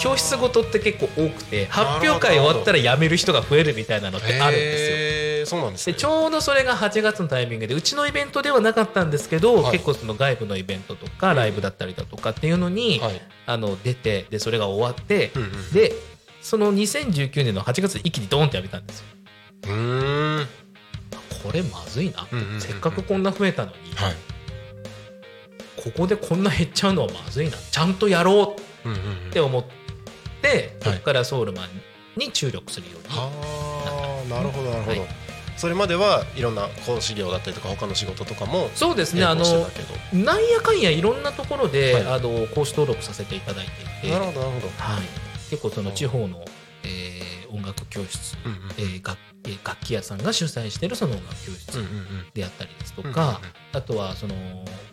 教室ごとって結構多くて発表会終わったら辞める人が増えるみたいなのってあるんですよ。そうなんですね。でちょうどそれが8月のタイミングでうちのイベントではなかったんですけど、はい。結構その外部のイベントとかライブだったりだとかっていうのに、はい。あの出てでそれが終わって、うんうんでその2019年の8月で一気にドーンってやめたんですよ。うーん。これまずいな、うんうんうんうん。せっかくこんな増えたのに、はいここでこんな減っちゃうのはまずいな。ちゃんとやろうって思っってはい。ここからソウルマンに注力するように、はあなるほどなるほど、はい。それまではいろんな講師業だったりとか他の仕事とかもそうですね。あのなんやかんやいろんなところで、はい。あの講師登録させていただいていて。なるほどなるほど。はい、結構その地方の、えー音楽教室、うんうん。えー楽えー楽器屋さんが主催しているその音楽教室であったりですとか、あとはその、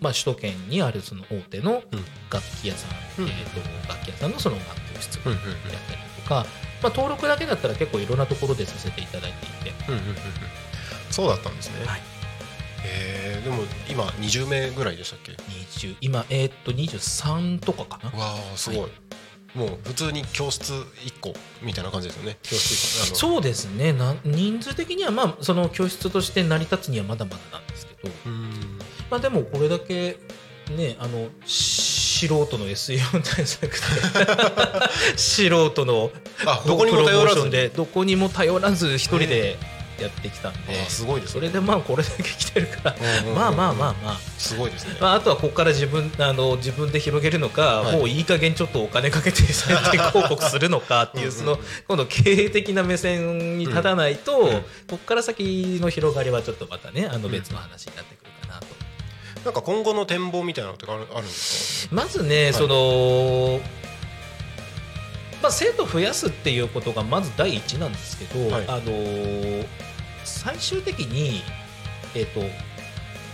まあ、首都圏にあるその大手のうん。楽器屋さん、うん。えー、と楽器屋さんのその音楽教室であったりとか、まあ、登録だけだったら結構いろんなところでさせていただいていて、うんうんうんうん。そうだったんですね、はい。へえでも今20名ぐらいでしたっけ？20今、えー、と23とかかな。わあすごい、はもう普通に教室1個みたいな感じですよね。教室そうですね。な人数的にはまあその教室として成り立つにはまだまだなんですけど、うん。まあ、でもこれだけねあの素人の SEO 対策で。[LAUGHS] 素人のあどこにも頼らずプロモーションでどこにも頼らず一人でやってきたんで、あすごいですね。それでまあこれだけ来てるから、うんうんうんまあまあまあまあ。すごいですね。まあ、あとはここから自分あの自分で広げるのか、はい。もういい加減ちょっとお金かけて宣伝広告 [LAUGHS] するのかっていうその今度経営的な目線に立たないと、うん。うんここから先の広がりはちょっとまたねあの別の話になってくるかなと。なんか今後の展望みたいなのってあるんですまずね、い。そのまあ、生徒増やすっていうことがまず第一なんですけど、はい。あのー最終的に、えっと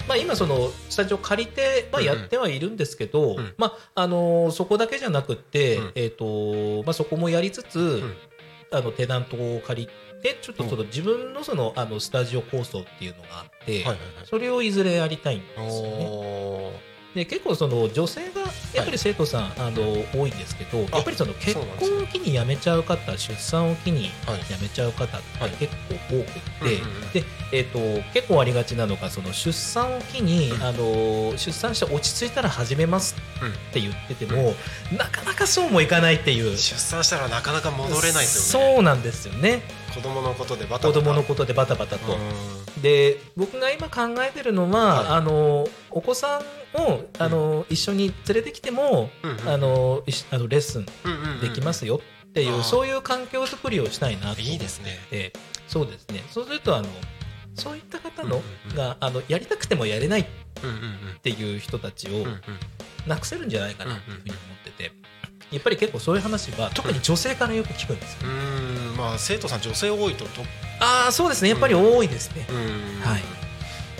まあ、今そのスタジオ借りて、まあ、うんうん。やってはいるんですけど、うん。まああのーそこだけじゃなくって、うん。えっとまあ、そこもやりつつ、ん。あのテナントを借りてちょっとその自分のそのあのスタジオ構想っていうのがあって、かはいはい。それをいずれやりたいんはいですよね。おで結構その女性がやっぱり生徒さん、あの多いんですけどやっぱりその結婚を機に辞めちゃう方出産を機にはい辞めちゃう方はい。って結構多くって、うんうんうん。でえー、と結構ありがちなのがその出産を機に、うん。あの出産して落ち着いたら始めますって言ってても、なかなかそうもいかないっていう。出産したらなかなか戻れないね。そうなんですよね。子供のことでバタバタ。子供のことでバタバタと。うん。で僕が今考えてるのは、はい。あのお子さんをあの、一緒に連れてきても、あのあのレッスンできますよっていう、そういう環境づくりをしたいなと思って。いいですね。そうですね。そうするとあのそういった方の、があのやりたくてもやれないっていう人たちをうんなくせるんじゃないかなというふうに思ってて、やっぱり結構そういう話は特に女性からよく聞くんですよ、うーんまあ生徒さん女性多いととああそうですね。やっぱり多いですね、うん。はい。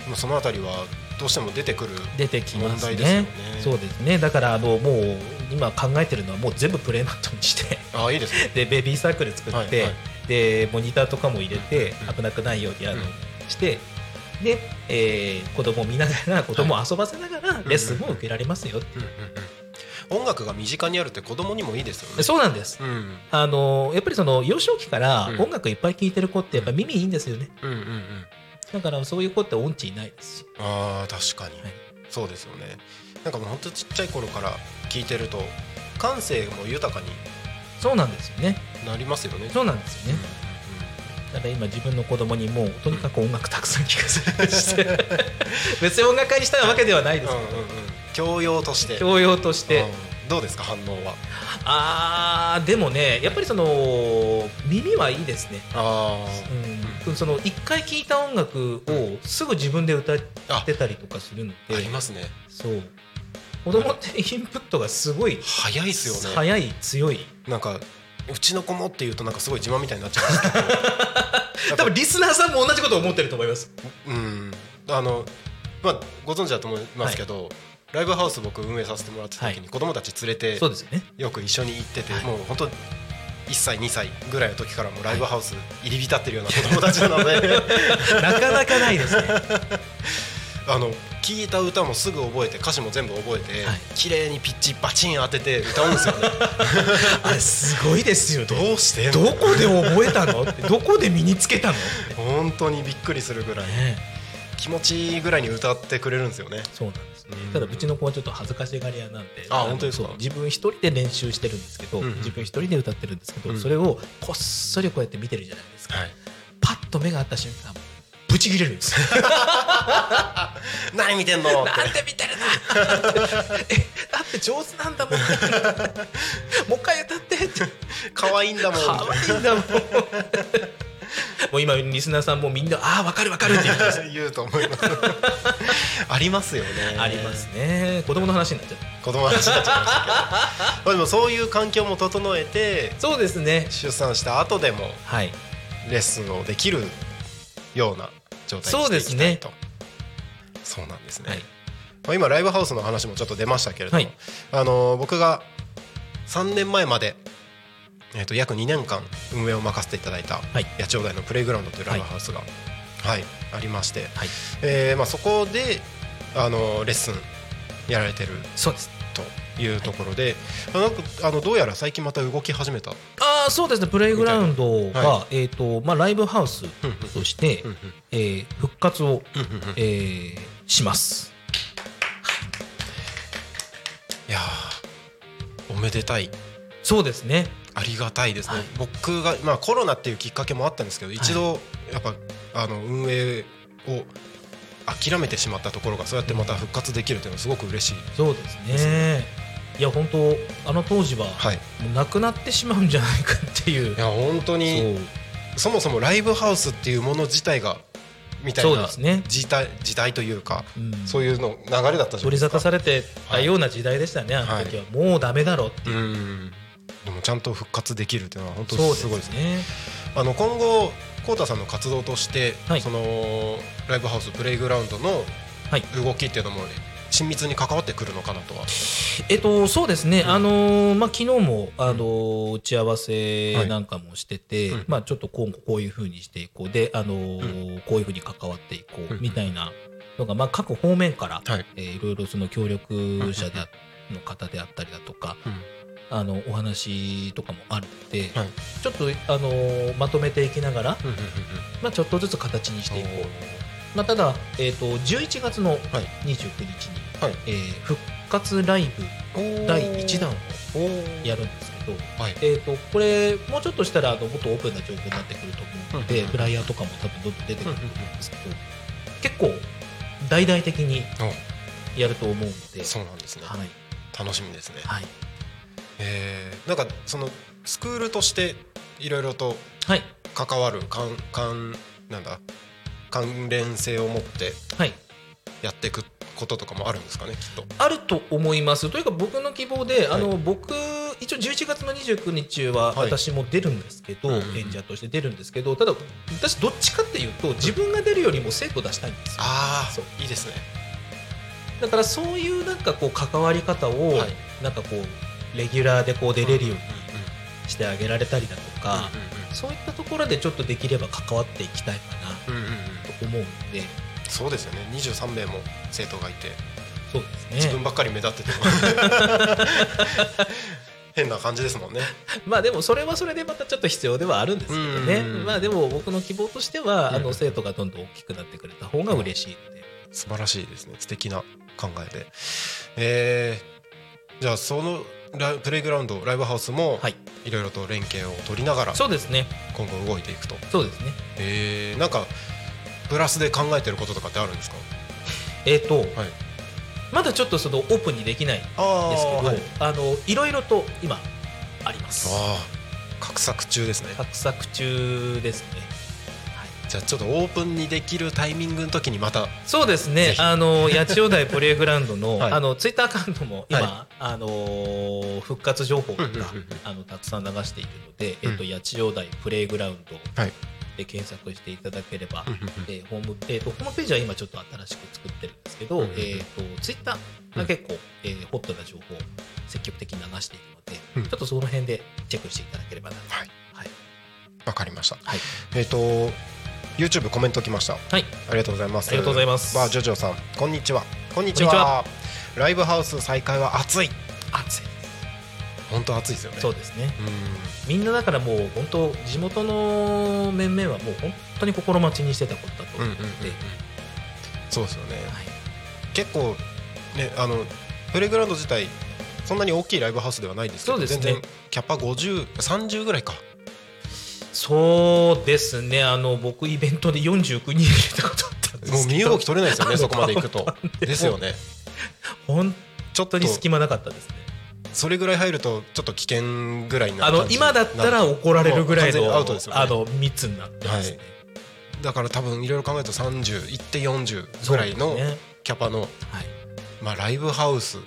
もうそのあたりはどうしても出てくる出てきますね。問題ですよね。そうですね。だからあのもう今考えてるのはもう全部プレイマットにして。ああいいですね。[LAUGHS] でベビーサークル作って、はいはい。でモニターとかも入れてうん。危なくないようにあの、うん。してで、えー子供を見ながら子供を遊ばせながらレッスンも受けられますよ、音楽が身近にあるって子供にもいいですよね。そうなんです。うん。あのやっぱりその幼少期からうん。音楽いっぱい聴いてる子ってやっぱ耳いいんですよね。うんうんうんだからそういう子って音痴いないですしあー確かに、はい。そうですよね。なんかもう本当ちっちゃい頃から聞いてると感性も豊かにそうなんですよね。なりますよね。そうなんですよね。だから今自分の子供にもうとにかく音楽たくさん聴かせして。[LAUGHS] 別に音楽家にしたいわけではないですうんうんうん。教養として。教養として。うんどうですか反応は？あーでもねやっぱりその耳はいいですね、あうん、その一回聴いた音楽をすぐ自分で歌ってたりとかするのでありますね。そう。子供ってインプットがすごい早いですよね。早い強い。なんかうちの子もっていうとなんかすごい自慢みたいになっちゃうんですけど。[LAUGHS] 多分リスナーさんも同じこと思ってると思います。うん。あのまあご存知だと思いますけど、ライブハウス僕運営させてもらってた時に子供たち連れてそうですよね。よく一緒に行ってて、はい。もう本当1歳2歳ぐらいの時からもうライブハウス入り浸ってるような子供たちなので。[LAUGHS] なかなかないですね。[LAUGHS] あの聞いた歌もすぐ覚えて歌詞も全部覚えて、はい。綺麗にピッチバチン当てて歌うんですよね。[LAUGHS] あれすごいですよね。どうしてどこで覚えたの？どこで身につけたの？本当にびっくりするぐらい。ね。気持ちいいぐらいに歌ってくれるんですよね。そうなんですただうちの子はちょっと恥ずかしがり屋なんでのあ本当ですか？そう自分一人で練習してるんですけど、うんうん。自分一人で歌ってるんですけど、うん。それをこっそりこうやって見てるじゃないですか、はい。パッと目が合った瞬間ブチ切れるんです。よ [LAUGHS] 何見てんの？って。なんで見てるの？えだって上手なんだもん。[LAUGHS] もう一回歌ってって。可愛いんだもん。可愛いんだもん [LAUGHS] もう今リスナーさんもみんなああ分かる分かるって言ってます言うと思います。[LAUGHS] ありますよね。ありますね。子供の話になっちゃう子供の話になっちゃいましたけど。ま [LAUGHS] あでもそういう環境も整えてそうですね。出産した後でもはい。レッスンをできるような状態にしていきたいと。そうなんですね、はい。まあ、今ライブハウスの話もちょっと出ましたけれども、はい。あの僕が3年前まで、えー、と約2年間運営を任せていただいたはい。八千代台のプレイグラウンドというライブハウスが、はい。ありまして、はい。えーまあ、そこであのレッスンやられてるそうです。というところで、あなんかあのどうやら最近また動き始めた。ああそうですね。プレイグラウンドが、はえっ、とまあライブハウスとして、うんうん。えー復活を、うんうんうん。えーします。いやーおめでたいそうですね。ありがたいですね、はい。僕が、まあ、コロナっていうきっかけもあったんですけど一度やっぱあの運営を諦めてしまったところがそうやってまた復活できるっていうのはすごく嬉しい、そうですね。いや本当あの当時は、はい、もうなくなってしまうんじゃないかっていう。いや本当にそもそもライブハウスっていうもの自体がみたいなですね。時代時代というか、うん。そういうの流れだったじゃない取り沙ですか汰されてたような時代でしたね、あの時は、もうダメだろうっていう、うんでもちゃんと復活できるっていうのは本当そうすごいですね。ね。あの今後コウタさんの活動として、はい。そのライブハウスプレイグラウンドのはい。動きっていうのも親密に関わってくるのかなとは、えっとそうですね、うん。あのーまあ昨日もあのー打ち合わせなんかもしてて、うん。まあちょっと今後こういうふうにしていこう。であのーこういうふうに関わっていこううん。みたいなのがまあ各方面から、はい。えーいろいろその協力者であの方であったりだとか、あのお話とかもあるので、はい。ちょっとあのーまとめていきながら、まあ、ちょっとずつ形にしていこう。まあ、ただ、えー、と11月の29日に、はい。えー復活ライブ第1弾をやるんですけど、はい。えー、とこれもうちょっとしたらあのもっとオープンな情報になってくると思うので、うんフライヤーとかも多分どんどん出てくると思うんですけど、結構大々的にやると思うので。そうなんですね、はい。楽しみですね、はいえーなんかそのスクールとしていろいろとはい。関わる関関なんだ関連性を持ってはい。やっていくこととかもあるんですかねきっと。あると思います。というか僕の希望で、あはの僕一応11月の29日ははい。私も出るんですけど、うんうん演者として出るんですけどただ私どっちかっていうと自分が出るよりも生徒出したいんですよ。あそう。あいいですね。だからそういうなんかこう関わり方を、はい。なんかこうレギュラーでこう出れるようにうしてあげられたりだとんか、そういったところでちょっとできれば関わっていきたいかなうんうんうんうんうん。と思うのでそうですよね。23名も生徒がいて。そうですね。自分ばっかり目立ってても。[LAUGHS] 変な感じですもんね。まあでもそれはそれでまたちょっと必要ではあるんですけどね。うんまあでも僕の希望としてはあうん。の生徒がどんどん大きくなってくれた方が嬉しいので素晴らしいですね。素敵な考えで。えー、じゃあそのラプレイグラウンドライブハウスもはい。いろいろと連携を取りながらそうですね。今後動いていくと。そうですね。えー、なんかプラスで考えてることとかってあるんですか？えっとはい。まだちょっとそのオープンにできないんですけどあはい、あのいろいろと今あります。あー画策中ですね。画策中ですねじゃあちょっとオープンにできるタイミングの時にまたそうですね。あの八千代台プレイグラウンドの, [LAUGHS] はい。あのツイッターアカウントも今、はあのー復活情報とか、うんうんうんうん。あのたくさん流しているので、うん。えっと八千代台プレイグラウンドはい。で検索していただければ、うんうんうん。えーホームえーとホームページは今ちょっと新しく作ってるんですけど、うんうんうん。えー、とツイッターが結構、えーホットな情報を積極的に流しているので、うん。ちょっとその辺でチェックしていただければなと。はい。はい。わかりました。はい。えっ、と YouTube コメント来ました。はい。ありがとうございます。ありがとうございます。バージョジョさんこんにちは。こんにちは。ライブハウス再開は熱い。熱い。本当熱いですよね。そうですね。うん。みんなだからもう本当地元の面々はもう本当に心待ちにしてたことだと思うのうんうんうん。そうですよね、はい。結構ねあのプレイグラウンド自体そんなに大きいライブハウスではないですけどね。全然キャパ5030ぐらいかそうですね。あの僕イベントで49人入れたことあったんですけど。もう身動き取れないですよね [LAUGHS] そこまで行くと。でですよね。本ちょっと。当に隙間なかったですね。それぐらい入るとちょっと危険ぐらいなあの今だったら怒られるぐらいのアウトですよね。あの密になってますね。だから多分いろいろ考えると30いって40ぐらいのキャパの、はい。まあ、ライブハウス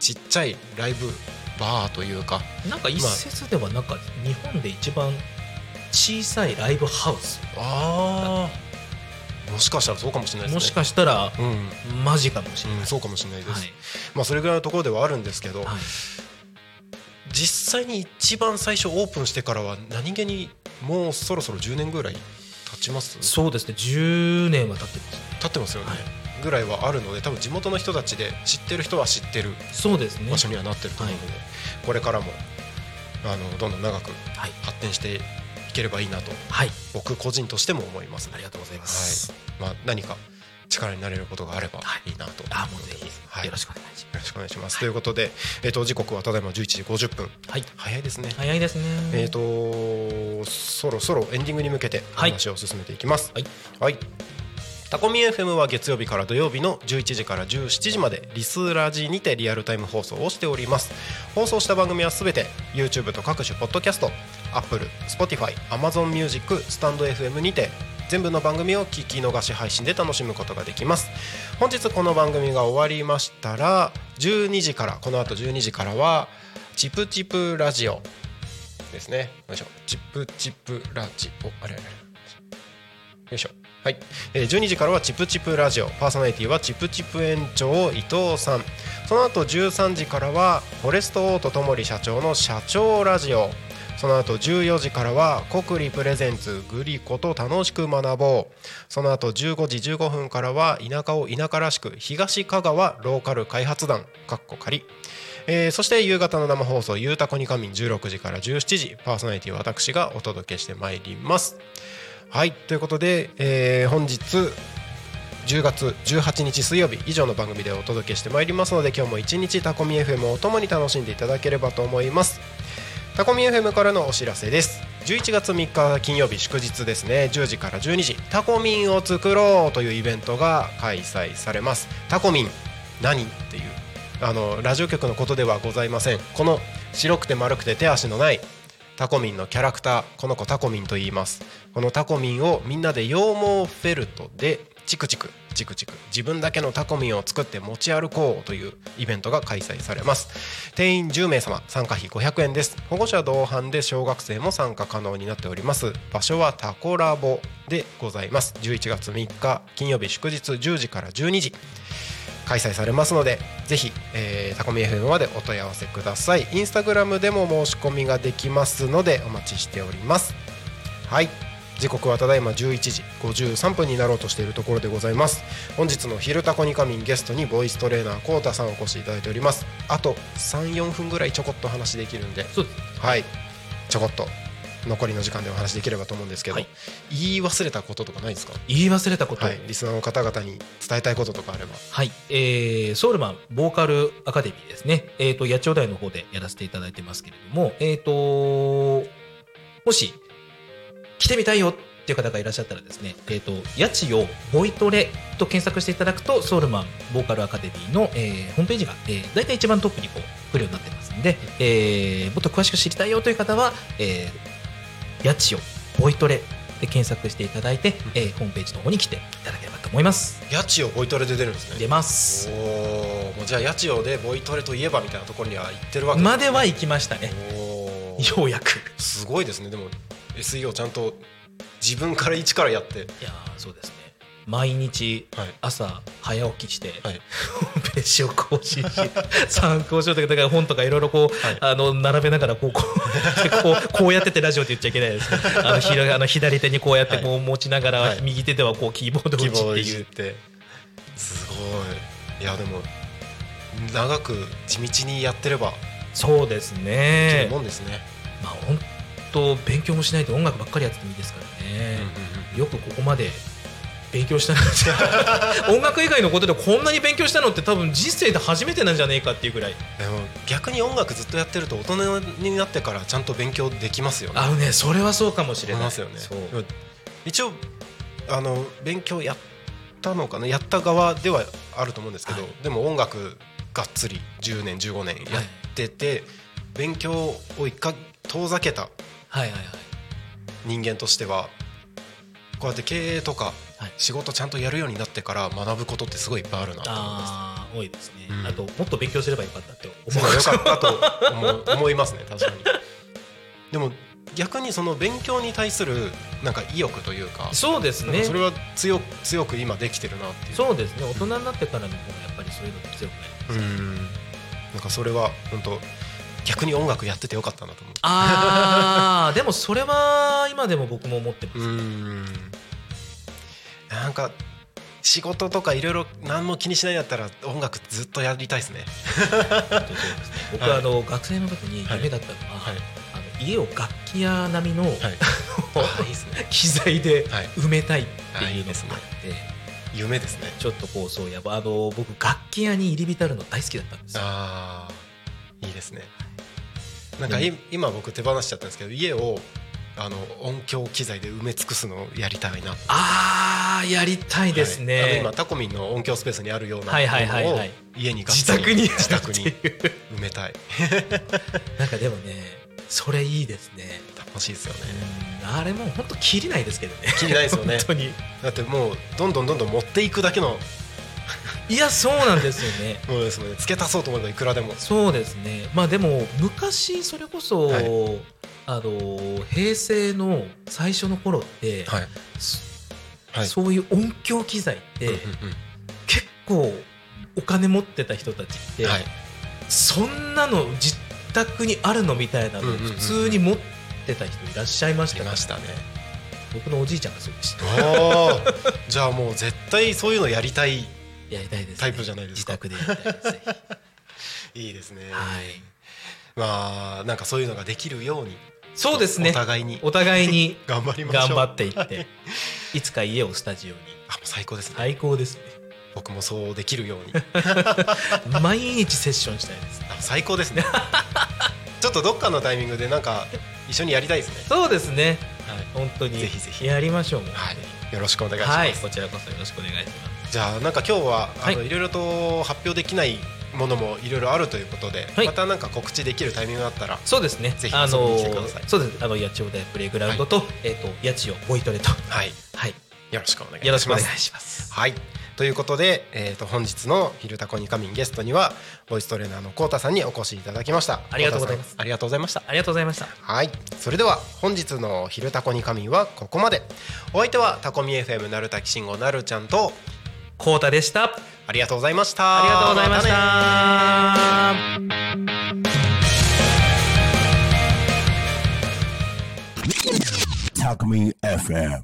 ちっちゃいライブバーというか。なんか一説ではなんか日本で一番小さいライブハウス。ああもしかしたらそうかもしれないですね。もしかしたらうん、マジかもしれない。うん、そうかもしれないです、はい。まあそれぐらいのところではあるんですけど、はい。実際に一番最初オープンしてからは何気にもうそろそろ10年ぐらい経ちます？そうですね。10年は経ってます。経ってますよね、はい。ぐらいはあるので多分地元の人たちで知ってる人は知ってるそうですね。場所にはなってると思うので、これからもあのどんどん長くはい。発展していければいいなとはい。僕個人としても思います、ありがとうございます。はい。まあ、何か力になれることがあればい。いなと。あもうぜはい。ひよろしくお願いしまよろしくお願いします。ということで、えー、と時刻はただいま11時50分。す。はい。早いですね。早いですね。えー、とそろそろエンディングに向けてはい。話を進めていきます。はい、はいタコミ FM は月曜日から土曜日の11時から17時までリスラジにてリアルタイム放送をしております。放送した番組はすべて YouTube と各種ポッドキャスト Apple、Spotify、Amazon Music、スタンド FM にて全部の番組を聞き逃し配信で楽しむことができます。本日この番組が終わりましたら12時からこの後12時からはチプチプラジオですね。よいしょ。チプチプラジオ。あれあれ。よいしょ。はい、えー12時からはチプチプラジオ。パーソナリティはチプチプ園長伊藤さん。その後13時からはフォレストオートともり社長の社長ラジオ。その後14時からは国立プレゼンツグリコと楽しく学ぼう。その後15時15分からは田舎を田舎らしく東香川ローカル開発団。かっこ仮。えーそして夕方の生放送「ゆうたこに仮眠」16時から17時パーソナリティ私がお届けしてまいります。はいということで、えー本日10月18日水曜日以上の番組でお届けしてまいりますので今日も一日タコミ FM をともに楽しんでいただければと思います。タコミ FM からのお知らせです。11月3日金曜日祝日ですね。10時から12時タコミンを作ろうというイベントが開催されます。タコミン何？っていうあのラジオ局のことではございません。この白くて丸くて手足のないタコミンのキャラクターこの子タコミンと言います。このタコミンをみんなで羊毛フェルトでチクチクチクチク自分だけのタコミンを作って持ち歩こうというイベントが開催されます。定員10名様参加費500円です。保護者同伴で小学生も参加可能になっております。場所はタコラボでございます。11月3日金曜日祝日10時から12時。開催されますのでぜひ、えー、タコミ FM までお問い合わせください。インスタグラムでも申し込みができますのでお待ちしております。はい。時刻はただいま11時53分になろうとしているところでございます。本日の「昼タコに仮眠」ゲストにボイストレーナーこうたさんお越しいただいております。あと34分ぐらいちょこっと話できるんで。はい。ちょこっと残りの時間でお話できればと思うんですけど、はい。言い忘れたこととかないですか？言い忘れたこと。はい。リスナーの方々に伝えたいこととかあれば。はい、えーソウルマンボーカルアカデミーですね。えっ、と、八千代台の方でやらせていただいてますけれども、えっ、と、もし、来てみたいよっていう方がいらっしゃったらですね、えっ、と、八千代ボイトレと検索していただくと、ソウルマンボーカルアカデミーの、えーホームページが、えー、大体一番トップにこう、来るようになってますんで、えーもっと詳しく知りたいよという方は、えー、八千代ボイトレで検索していただいて、えーホームページの方に来ていただければと思います。八千代ボイトレで出るんですね出ます。おおもうじゃあ八千代でボイトレといえばみたいなところには行ってるわけまでは行きましたね。ようやく。すごいですねでも SEO ちゃんと自分から一からやっていやーそうですね。毎日はい。朝早起きして、はい。ホームページを更新し参考書とかだから本とかいろいろこう、はい。あの並べながらこうこう [LAUGHS] こうこうやっててラジオって言っちゃいけないです。ね。あのひらあの左手にこうやってこう持ちながら、はい。右手ではこうキーボードを打ちっていう。じってすごい。いやでも長く地道にやってればそうですね。る。もんですね、まあ本当勉強もしないと音楽ばっかりやっててもいいですからね。よくここまで勉強したなって。[LAUGHS] 音楽以外のことでこんなに勉強したのって多分人生で初めてなんじゃねえかっていうぐらい。でも逆に音楽ずっとやってると大人になってからちゃんと勉強できますよね。あのねそれはそうかもしれない。ますよね。一応あの勉強やったのかな？やった側ではあると思うんですけど、はい。でも音楽がっつり10年15年やってて、勉強を一回遠ざけたはいはいはい。人間としてはこうやって経営とかはい。仕事ちゃんとやるようになってから学ぶことってすごいいっぱいあるなと思います。多いですね、うん。あともっと勉強すればよかったって思そううよかったと思いますね確かに。でも逆にその勉強に対するなんか意欲というか、そうですね。それは強く強く今できてるなっていう。そうですね。大人になってからの方がやっぱりそういうのが強くなります、うん。なんかそれは本当逆に音楽やっててよかったなと思う。あーでもそれは今でも僕も思ってます、うんなんか仕事とかいろいろ何も気にしないんだったら音楽ずっとやりたいですね。[LAUGHS] 僕ははいあの、学生の時に夢だったのは、はいあの家を楽器屋並みの。[LAUGHS] 機材ではい埋めたいってあいいうのがあって、夢ですね。ちょっとこうそうやっぱあの僕楽器屋に入り浸るの大好きだったんですよああいいですね。なんかい今僕手放しちゃったんですけど家をあの音響機材で埋め尽くすのをやりたいな。あーやりたいですね、はい。今タコミンの音響スペースにあるようなものを家に自宅に。自宅に埋めたい。[LAUGHS] なんかでもねそれいいですね。楽しいですよね。うん。あれもう本当切りないですけどね。切りないですよね。本当に。だってもうどんどんどんどん持っていくだけのいやそうなんですよね。[LAUGHS] ものですね。付け足そうと思えばいくらでも。そうですね。まあでも昔それこそ、はいあの平成の最初の頃って、はい。そはい。そういう音響機材って、結構お金持ってた人たちって、うんはい。そんなの自宅にあるのみたいなの普通に持ってた人いらっしゃいましたね。僕のおじいちゃんがそうでしたじゃあもう絶対そういうのやりたいやりたいです、ね、タイプじゃないですか自宅でやりたい [LAUGHS] いいですね。はいまあなんかそういうのができるようにそうですねお互いにお互いに [LAUGHS] 頑張りましょう。頑張っていっていつか家をスタジオにあもう最高ですね。最高ですね僕もそうできるように。[LAUGHS] 毎日セッションしたいですあ最高ですね。[LAUGHS] ちょっとどっかのタイミングでなんか一緒にやりたいですね。そうですねはい。本当にぜひぜひやりましょうはい。よろしくお願いします。はいこちらこそよろしくお願いしますじゃあなんか今日はあの、はいい、ろいろと発表できないものもいろいろあるということで、はい。またなんか告知できるタイミングがあったらそうですね。ぜひあのそうです。あの八千代台プレイグラウンドと、えっ、と八千代ボイトレとはい。はい。よろしくお願いします。よろしくお願いします。はい。ということで、えー、と本日の「昼タコに仮眠」ゲストにはボイストレーナーのコウタさんにお越しいただきました。ありがとうございます。ありがとうございました。ありがとうございました。はい。それでは本日の「昼タコに仮眠」はここまで。お相手はタコミ FM なるたきしんごなるちゃんとコウタでした。ありがとうございました。ありがとうございました。たね Talk Me FM.